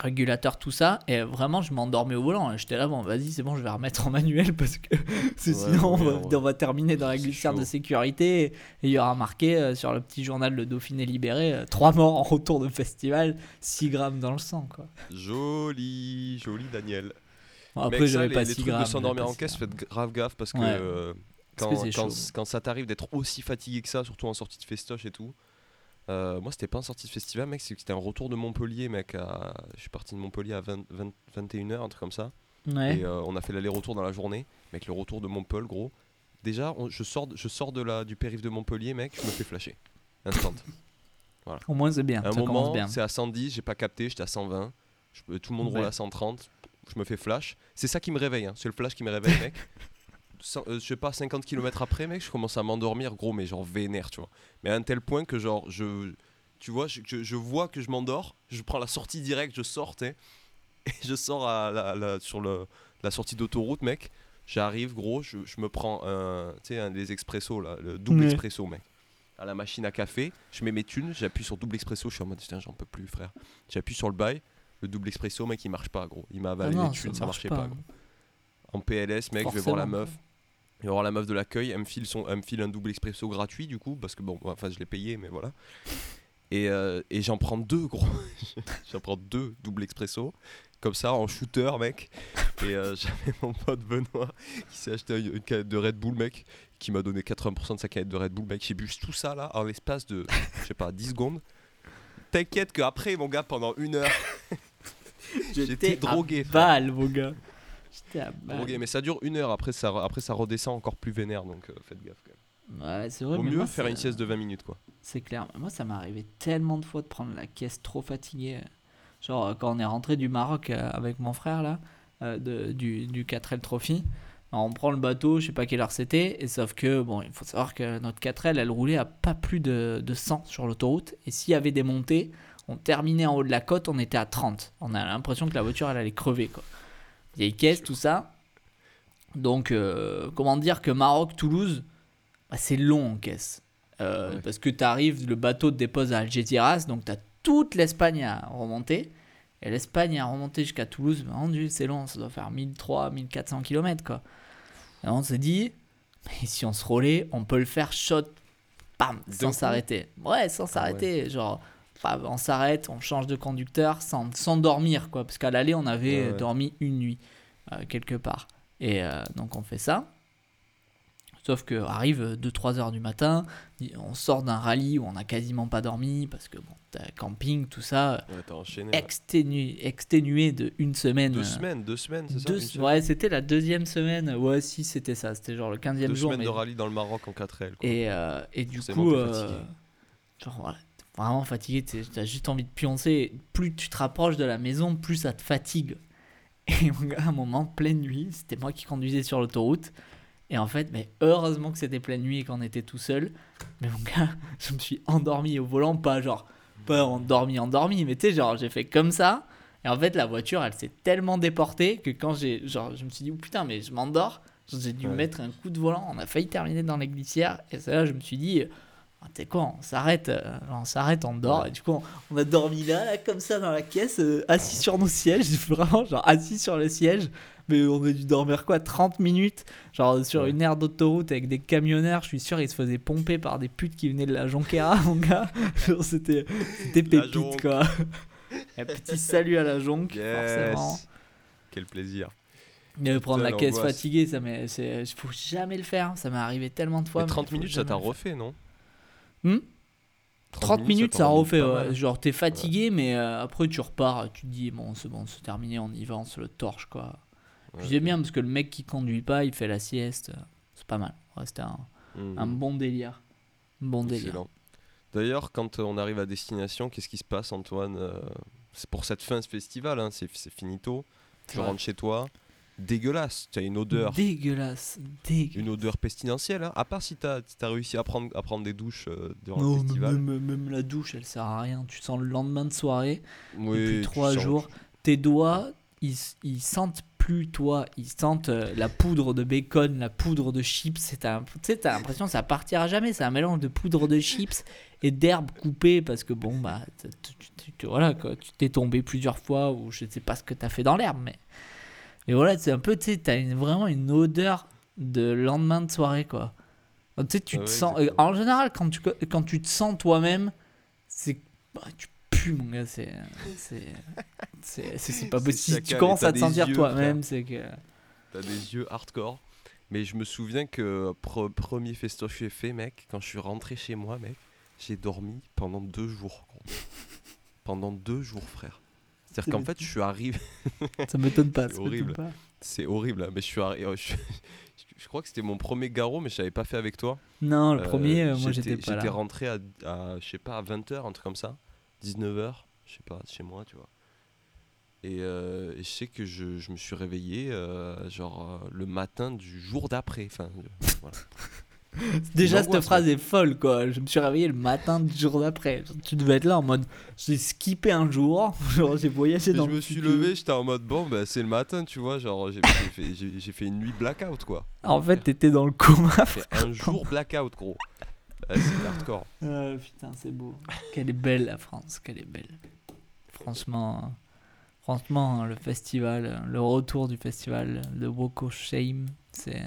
Euh, régulateur tout ça et vraiment je m'endormais au volant j'étais là bon vas-y c'est bon je vais remettre en manuel parce que Ouais, sinon on, va, ouais. on va terminer dans la glissière de sécurité et il y aura marqué euh, sur le petit journal Le Dauphiné libéré 3 morts en retour de festival 6 grammes dans le sang quoi Joli, joli Daniel. Bon, après j'avais pas les 6 trucs grammes de s'endormir en caisse, faites grave gaffe parce que Ouais. euh, Parce quand, que quand ça t'arrive d'être aussi fatigué que ça, surtout en sortie de festoche et tout. Euh, moi, c'était pas en sortie de festival, mec, c'était un retour de Montpellier, mec. à- Je suis parti de Montpellier à 20, 20 21h, un truc comme ça. ouais Et euh, on a fait l'aller-retour dans la journée. Mec, le retour de Montpellier, gros. Déjà, on- je sors, je sors de, la, du périph' de Montpellier, mec, je me fais flasher. Instant. au moins c'est bien À un ça moment, c'est à 110, j'ai pas capté, j'étais à 120. Je tout le monde roule à 130. Je me fais flash. C'est ça qui me réveille, hein. c'est le flash qui me réveille, mec. Euh, je sais pas, 50 km après, mec, je commence à m'endormir, gros, mais genre vénère, tu vois. Mais à un tel point que, genre, je. Tu vois, je, je- je vois que je m'endors, je prends la sortie directe, je sors, et je sors à la- la- sur le, la sortie d'autoroute, mec. J'arrive, gros, je, je me prends un, tu sais, un des expressos, là, le double expresso, mec. À la machine à café, je mets mes thunes, j'appuie sur double expresso, je suis en mode, putain, j'en peux plus, frère. J'appuie sur le bail, le double expresso, mec, il marche pas, gros. Il m'a Ah avalé les thunes, ça, marche marchait pas, gros. En PLS, mec, je vais voir la meuf. Je vais voir la meuf de l'accueil, elle me file, son, elle me file un double expresso gratuit, du coup, parce que bon, enfin, je l'ai payé, mais voilà. Et, euh, et j'en prends deux, gros. j'en prends deux double expresso, comme ça, en shooter, mec. Et euh, j'avais mon pote Benoît qui s'est acheté une canette de Red Bull, mec, qui m'a donné 80% de sa canette de Red Bull, mec. J'ai bu tout ça, là, en l'espace de, je sais pas, 10 secondes. T'inquiète qu'après, mon gars, pendant une heure, j'étais drogué, balle mon gars mais ça dure une heure, après ça, après ça redescend encore plus vénère, donc euh, faites gaffe quand même. ouais c'est vrai Vaut mieux moi, faire une sieste de 20 minutes, quoi. C'est clair. Moi, ça m'est arrivé tellement de fois de prendre la caisse trop fatigué. Genre, euh, quand on est rentré du Maroc euh, avec mon frère, là, euh, de- du, du 4L Trophy, on prend le bateau, je sais pas quelle heure c'était, et sauf que, bon, il faut savoir que notre 4L, elle roulait à pas plus de, de 100 sur l'autoroute, et s'il y avait des montées, on terminait en haut de la côte, on était à 30. On a l'impression que la voiture, elle allait crever, quoi. Vieille caisse, tout ça. Donc, euh, comment dire que Maroc-Toulouse, bah, c'est long en caisse. Euh, Ouais. Parce que tu arrives, le bateau te dépose à Algeciras, donc tu as toute l'Espagne à remonter. Et l'Espagne à remonter jusqu'à Toulouse, bah, c'est long, ça doit faire 1300, 1400 km. Quoi. Et on s'est dit, mais si on se roulait, on peut le faire shot, bam, sans s'arrêter. Ouais, sans s'arrêter. Genre, on s'arrête, on change de conducteur sans, sans dormir. Quoi, parce qu'à l'aller, on avait Ouais, ouais. dormi une nuit, euh, quelque part. Et euh, donc on fait ça. Sauf que arrive 2-3 heures du matin, on sort d'un rallye où on n'a quasiment pas dormi parce que bon, t'as camping, tout ça, Ouais, t'as enchaîné. ouais. exténué, exténué de une semaine. Deux euh, semaines, deux semaines, c'est ça deux- semaine ouais, c'était la deuxième semaine. Ouais, si, c'était ça. C'était genre le 15e Deux jour. semaines mais- de rallye dans le Maroc en 4L. Quoi. et, euh, et du coup, euh, genre voilà, vraiment fatigué, t'es- t'as juste envie de pioncer. Plus tu te rapproches de la maison, plus ça te fatigue. Et mon gars, à un moment, pleine nuit, c'était moi qui conduisais sur l'autoroute. Et en fait, mais heureusement que c'était pleine nuit et qu'on était tout seul. Mais mon gars, je me suis endormi au volant, pas genre, pas endormi, endormi, mais tu sais, genre, j'ai fait comme ça. Et en fait, la voiture, elle s'est tellement déportée que quand j'ai, genre, je me suis dit, oh putain, mais je m'endors. J'ai dû Ouais. mettre un coup de volant. On a failli terminer dans les glissières. Et c'est là, je me suis dit, ah, t'es quoi, on s'arrête, euh, on s'arrête, on dort. Et du coup, on, on a dormi là, là, comme ça, dans la caisse, euh, assis sur nos sièges, vraiment, genre, assis sur le siège. Mais on a dû dormir quoi 30 minutes Genre sur Ouais. une aire d'autoroute avec des camionneurs, je suis sûr ils se faisaient pomper par des putes qui venaient de la Jonquera, mon gars. Genre, C'était c'était pépite quoi. Un petit salut à la Jonque, forcément. Quel plaisir. Mais prendre la caisse fatiguée, ça m'est, c'est, faut jamais le faire. Ça m'est arrivé tellement de fois. Mais mais 30 faut minutes, ça t'a refait, non? Hmm 30 minutes, ça refait. ouais. Genre, t'es fatigué, mais euh, après, tu repars. Tu te dis, bon, c'est bon, c'est terminé, on y va, on se le torche, quoi. Ouais. J'aime bien parce que le mec qui conduit pas, il fait la sieste. C'est pas mal. C'était un, Mhm. un bon délire. Un bon délire. D'ailleurs, quand euh, on arrive à destination, qu'est-ce qui se passe, Antoine Euh, C'est pour cette fin de festival, hein, c'est finito. Tu rentres chez toi. Dégueulasse. Tu as une odeur, Dégueulasse. Dégueulasse. une odeur pestilentielle. hein. À part si tu as, réussi à prendre, à prendre des douches euh, durant Non, le même, festival. même- même la douche, elle sert à rien. Tu sens le lendemain de soirée, Oui, depuis tu trois sens- jours, tes doigts, ils, ils sentent plus toi. Ils sentent euh, la poudre de bacon, la poudre de chips. C'est un- Tu sais, t'as l'impression que ça partira jamais. C'est un mélange de poudre de chips et d'herbes coupées parce que bon, bah, tu- tu- voilà, quoi, tu t'es tombé plusieurs fois ou je sais pas ce que t'as fait dans l'herbe, mais. Et voilà, c'est un peu, tu sais, t'as une- vraiment une odeur de lendemain de soirée, quoi. Tu sais, tu Ah te ouais, sens. exactement. En général, quand tu, quand tu te sens toi-même, c'est. bah, tu pues, mon gars, c'est. C'est pas possible. Si tu commences à te sentir toi-même, c'est que. T'as des yeux hardcore. Mais je me souviens que pre- premier festoche que j'ai fait, mec, quand je suis rentré chez moi, mec, j'ai dormi pendant deux jours. pendant deux jours, frère. C'est-à-dire C'est qu'en fait, je suis arrivé. Ça m'étonne pas. C'est horrible. C'est horrible, hein, mais je suis arrivé. Je, je crois que c'était mon premier garrot, mais je l'avais pas fait avec toi. Non, le Euh, premier, euh, moi j'étais pas J'étais rentré à, à, je sais pas, à 20h, un truc comme ça. 19h, je sais pas, chez moi, tu vois. Et, euh, et je sais que je, je me suis réveillé, euh, genre, le matin du jour d'après. Enfin, voilà. Déjà, cette phrase est folle, quoi. Je me suis réveillé le matin du jour d'après. Tu devais être là en mode j'ai skippé un jour, genre j'ai voyagé Et dans je me suis levé, j'étais en mode bon, bah, c'est le matin, tu vois. Genre, j'ai fait, j'ai- fait une nuit blackout, quoi. En fait, t'étais dans le coma. Un jour blackout, gros. Ouais, c'est hardcore. Ah, putain, c'est beau. Quelle est belle la France, quelle est belle. Franchement, franchement, le festival, le retour du festival, le Walk of Shame, c'est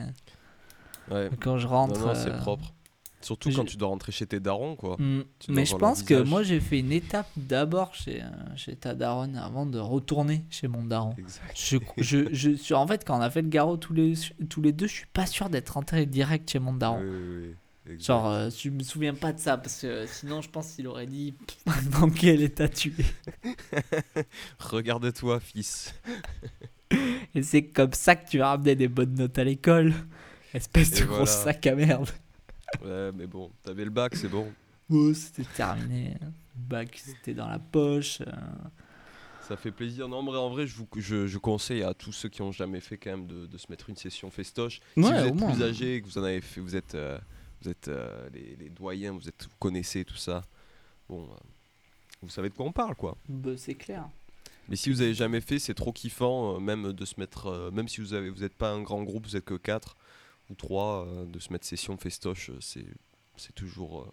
Ouais. quand je rentre. non, c'est euh, propre. Surtout quand tu dois rentrer chez tes darons, quoi. hmm, Mais je pense que moi j'ai fait une étape d'abord chez, euh, chez ta daronne avant de retourner chez mon daron. Je, je, je suis en fait quand on a fait le garrot tous les, tous les deux, je suis pas sûr d'être rentré direct chez mon daron. Oui, oui. Genre, euh, je me souviens pas de ça parce que euh, sinon, je pense qu'il aurait dit dans quel état tu es. Regarde-toi, fils. Et c'est comme ça que tu vas ramener des bonnes notes à l'école. Espèce de gros sac à merde. Ouais, mais bon, t'avais le bac, c'est bon. Oh, c'était terminé. Le bac, c'était dans la poche. euh. Ça fait plaisir. Non, en vrai, en vrai je, vous, je, je conseille à tous ceux qui ont jamais fait quand même de, de se mettre une session festoche. si Ouais, vous au êtes moins. plus âgé, que vous en avez fait, vous êtes, euh, vous êtes euh, les, les doyens, vous, êtes, vous connaissez tout ça. Bon, euh, vous savez de quoi on parle, quoi. Bah, c'est clair. Mais si vous avez jamais fait, c'est trop kiffant, même de se mettre, même si vous avez, vous n'êtes pas un grand groupe, vous êtes que 4 ou 3, de se mettre session festoche, euh, c'est, c'est toujours, euh,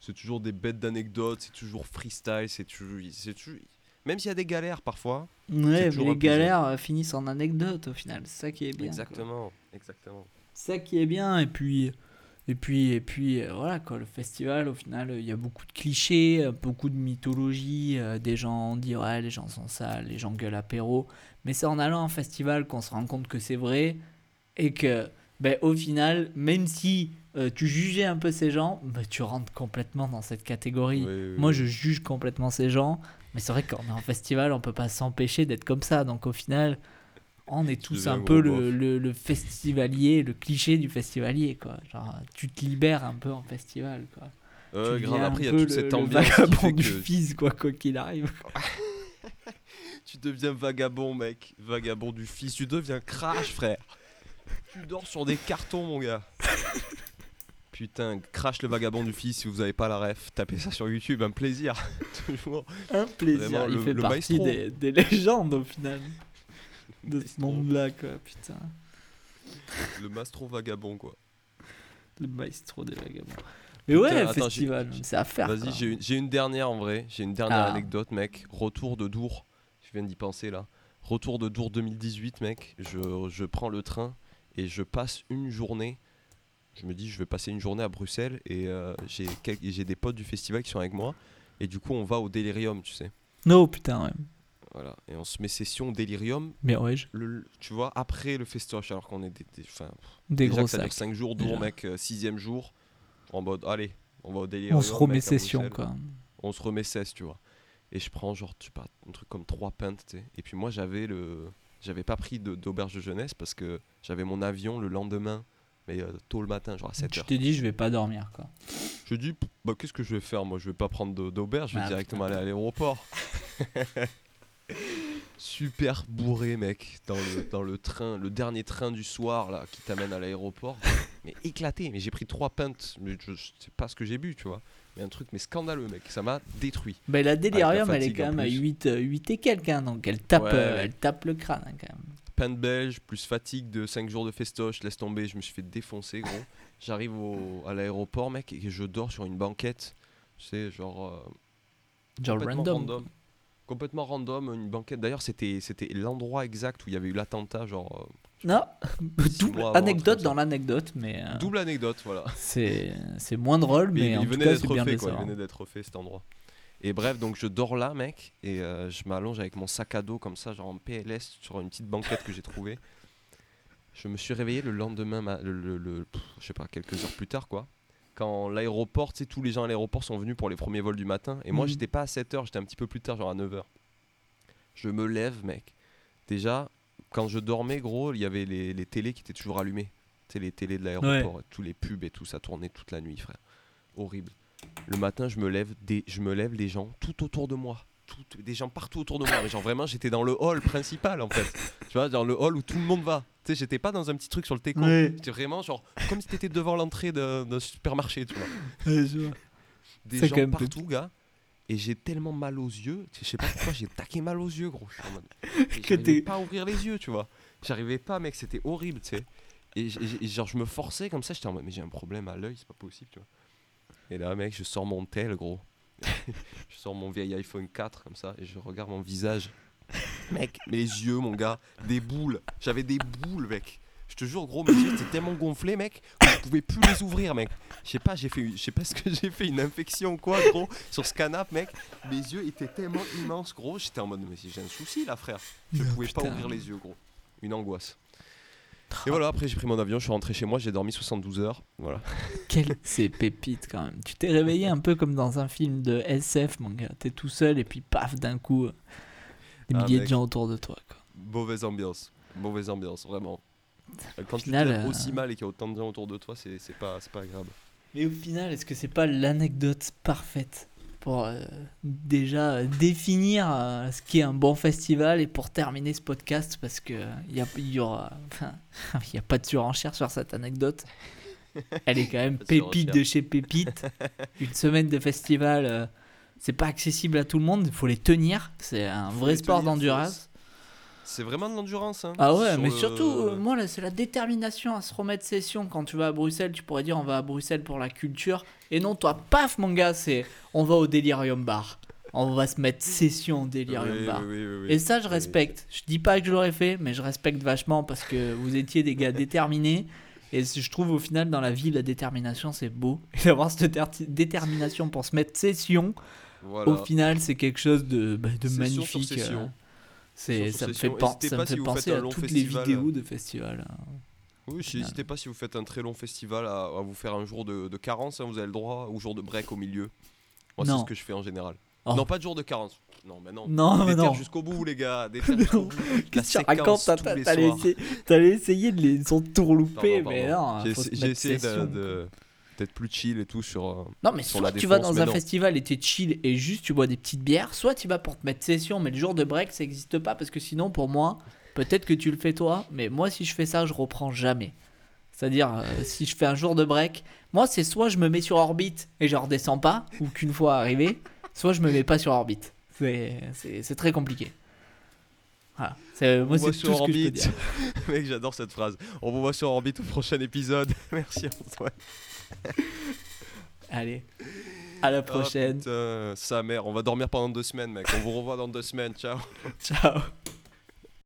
c'est toujours des bêtes d'anecdotes, c'est toujours freestyle, c'est toujours, c'est toujours, même s'il y a des galères parfois. Ouais, mais les un galères euh, finissent en anecdote au final. C'est ça qui est bien. quoi. exactement, exactement. C'est ça qui est bien. Et puis, et puis, et puis euh, voilà quoi. Le festival, au final, il y a beaucoup de clichés, euh, beaucoup de mythologie. euh, des gens disent ouais, les gens sont sales, les gens gueulent apéro. Mais c'est en allant en festival qu'on se rend compte que c'est vrai et que, ben, au final, même si euh, tu jugeais un peu ces gens, ben, tu rentres complètement dans cette catégorie. Oui, oui, Moi, oui. je juge complètement ces gens, mais c'est vrai qu'on est en festival, on peut pas s'empêcher d'être comme ça. Donc au final, on est tous un peu le, le, le festivalier, le cliché du festivalier, quoi. Genre, tu te libères un peu en festival, quoi. Euh, tu grave, après, il y a toute le- cette ambiance vagabond du que fils, quoi, quoi qu'il arrive. tu deviens vagabond, mec. Vagabond du fils, tu deviens crash, frère. Tu dors sur des cartons, mon gars. Putain, crash le vagabond du fils, si vous avez pas la ref, tapez ça sur YouTube, un plaisir. Toujours. Un plaisir, Vraiment, il le- fait le partie maestro. des, des légendes au final de ce monde-là, quoi, putain. Le mastro vagabond, quoi. Le maestro des vagabonds. Mais Putain, ouais, attends, festival, c'est à faire. Vas-y, j'ai une, dernière en vrai. J'ai une dernière Ah. anecdote, mec. Retour de Dour. Je viens d'y penser là. Retour de Dour 2018, mec. Je, je prends le train et je passe une journée. Je me dis, je vais passer une journée à Bruxelles et euh, j'ai et j'ai des potes du festival qui sont avec moi. Et du coup, on va au Delirium, tu sais. Non, putain, ouais. Voilà. Et on se met session Delirium, Mais ouais, je- le, tu vois, après le festoche, alors qu'on est des. des- enfin, des déjà gros que ça dure sacs. 5 jours, Déjà. Mec, 6ème jour. En mode, allez, on va au Delirium. On se remet session, quoi. on se remet 16 tu vois et je prends genre tu sais pas un truc comme 3 pintes tu sais et puis moi j'avais le j'avais pas pris d'auberge de, jeunesse parce que j'avais mon avion le lendemain mais euh, tôt le matin genre à 7 Tu t'es dit, je vais pas dormir, quoi. je dis bah qu'est-ce que je vais faire moi? Je vais pas prendre d'auberge je vais Ah, directement putain. aller à l'aéroport super bourré, mec, dans le, dans le train, le dernier train du soir là, qui t'amène à l'aéroport. Mais éclaté, mais j'ai pris trois pintes, mais je, je sais pas ce que j'ai bu, tu vois. Mais un truc, mais scandaleux, mec, ça m'a détruit. Ben, la Delirium, elle est quand même à plus. 8, 8 et quelques, hein, donc elle tape, Ouais, euh, elle tape le crâne hein, quand même. Pinte belge, plus fatigue de 5 jours de festoche, laisse tomber, je me suis fait défoncer, gros. J'arrive à l'aéroport, mec, et je dors sur une banquette, tu sais, genre. euh, Genre complètement random. Complètement random, une banquette. D'ailleurs, c'était l'endroit exact où il y avait eu l'attentat, genre. Non, double anecdote dans l'anecdote, mais euh, Double anecdote, voilà. c'est moins drôle, mais, il, en il venait d'être refait, quoi. Il venait d'être refait cet endroit. Et bref, donc je dors là, mec, et euh, je m'allonge avec mon sac à dos comme ça, genre en PLS, sur une petite banquette que j'ai trouvée. Je me suis réveillé le lendemain, ma- le, le- le- pff, je sais pas, quelques heures plus tard, quoi. Quand l'aéroport, tu sais, tous les gens à l'aéroport sont venus pour les premiers vols du matin. Et moi, Mhm. j'étais pas à 7h, j'étais un petit peu plus tard, genre à 9h. Je me lève, mec. Déjà, quand je dormais, gros, il y avait les, les télés qui étaient toujours allumées. Tu sais, les télés de l'aéroport, tous les pubs et tout, ça tournait toute la nuit, frère. Horrible. Le matin, je me lève, des, je me lève, les gens tout autour de moi. Tout, des gens partout autour de moi. Mais genre vraiment, j'étais dans le hall principal en fait. Tu vois, dans le hall où tout le monde va. Tu sais, j'étais pas dans un petit truc sur le téco. Ouais. J'étais vraiment genre comme si t'étais devant l'entrée d'un supermarché, tu vois. Ouais. Des gens partout, gars. Et j'ai tellement mal aux yeux. Je sais pas pourquoi j'ai taqué mal aux yeux, gros. Je suis en mode- J'arrivais pas à ouvrir les yeux, tu vois. J'arrivais pas, mec. C'était horrible, tu sais. Et- et genre, je me forçais comme ça. J'étais en mode, mais j'ai un problème à l'œil, c'est pas possible, tu vois. Et là, mec, je sors mon tel, gros. je sors mon vieil iPhone 4 comme ça et je regarde mon visage. Mec, mes yeux, mon gars, des boules. J'avais des boules, mec. Te jure, gros, mes yeux étaient tellement gonflés, mec, que je pouvais plus les ouvrir, mec. Je sais pas, j'ai fait, je sais pas ce que j'ai fait, une infection ou quoi, gros, sur ce canapé, mec. Mes yeux étaient tellement immenses, gros. J'étais en mode, mais j'ai un souci là, frère. Je Non, pouvais pas ouvrir les yeux, gros. Une angoisse. Et voilà, après j'ai pris mon avion, je suis rentré chez moi, j'ai dormi 72 heures. Voilà. Quelle c'est pépite quand même. Tu t'es réveillé un peu comme dans un film de SF, mon gars. T'es tout seul et puis paf, d'un coup, euh, des Ah, milliers de gens autour de toi. Quoi. Mauvaise ambiance. Mauvaise ambiance, vraiment. Quand tu te final, lèves euh, aussi mal et qu'il y a autant de gens autour de toi, c'est pas, pas agréable. Mais au final, est-ce que c'est pas l'anecdote parfaite pour euh, déjà euh, définir euh, ce qu'est un bon festival et pour terminer ce podcast parce que euh, il y, a, il y aura, enfin, il y a pas de surenchère sur cette anecdote. Elle est quand même pépite de chez pépite. Une semaine de festival, euh, c'est pas accessible à tout le monde. Il faut les tenir. C'est un Faut vrai sport d'endurance. C'est vraiment de l'endurance. Hein. Ah ouais, mais le- surtout, euh, moi, c'est la détermination à se remettre session. Quand tu vas à Bruxelles, tu pourrais dire on va à Bruxelles pour la culture. Et non, toi, paf, mon gars, c'est on va au Delirium Bar. On va se mettre session au Delirium Oui, Bar. oui, oui. Et ça, je respecte. Je dis pas que je l'aurais fait, mais je respecte vachement parce que vous étiez des gars déterminés. Et je trouve au final, dans la vie, la détermination, c'est beau. Et d'avoir cette déter- détermination pour se mettre session, Voilà. au final, c'est quelque chose de, bah, de Session sur magnifique. session. euh, C'est, ça me fait, ça me si fait penser à long toutes les festival. vidéos de festival. hein. Oui, n'hésitez pas si vous faites un très long festival à, à vous faire un jour de, de carence, hein, vous avez le droit, ou jour de break au milieu. Moi, c'est ce que je fais en général. Oh. Non, pas de jour de carence. Non, mais non. Non, mais non. jusqu'au bout, les gars. Les T'allais essayer, de les Pardon, mais non. J'ai essayé- j'ai essayé de- d'être plus chill et tout sur. euh, Non, mais sur soit la tu vas dans un non. festival et t'es chill et juste tu bois des petites bières, soit tu vas pour te mettre session, mais le jour de break ça n'existe pas parce que sinon pour moi, peut-être que tu le fais toi, mais moi si je fais ça, je reprends jamais. C'est-à-dire, euh, si je fais un jour de break, moi c'est soit je me mets sur orbite et je redescends pas, ou qu'une fois arrivé, soit je me mets pas sur orbite. C'est- très compliqué. Voilà. C'est- Moi On c'est tout sur ce que je peux orbite. dire. Mec, j'adore cette phrase. On vous voit sur orbite au prochain épisode. Merci Antoine. Allez, à la Ah, prochaine. putain, sa mère, on va dormir pendant deux semaines, mec. On vous revoit dans deux semaines. Ciao. Ciao.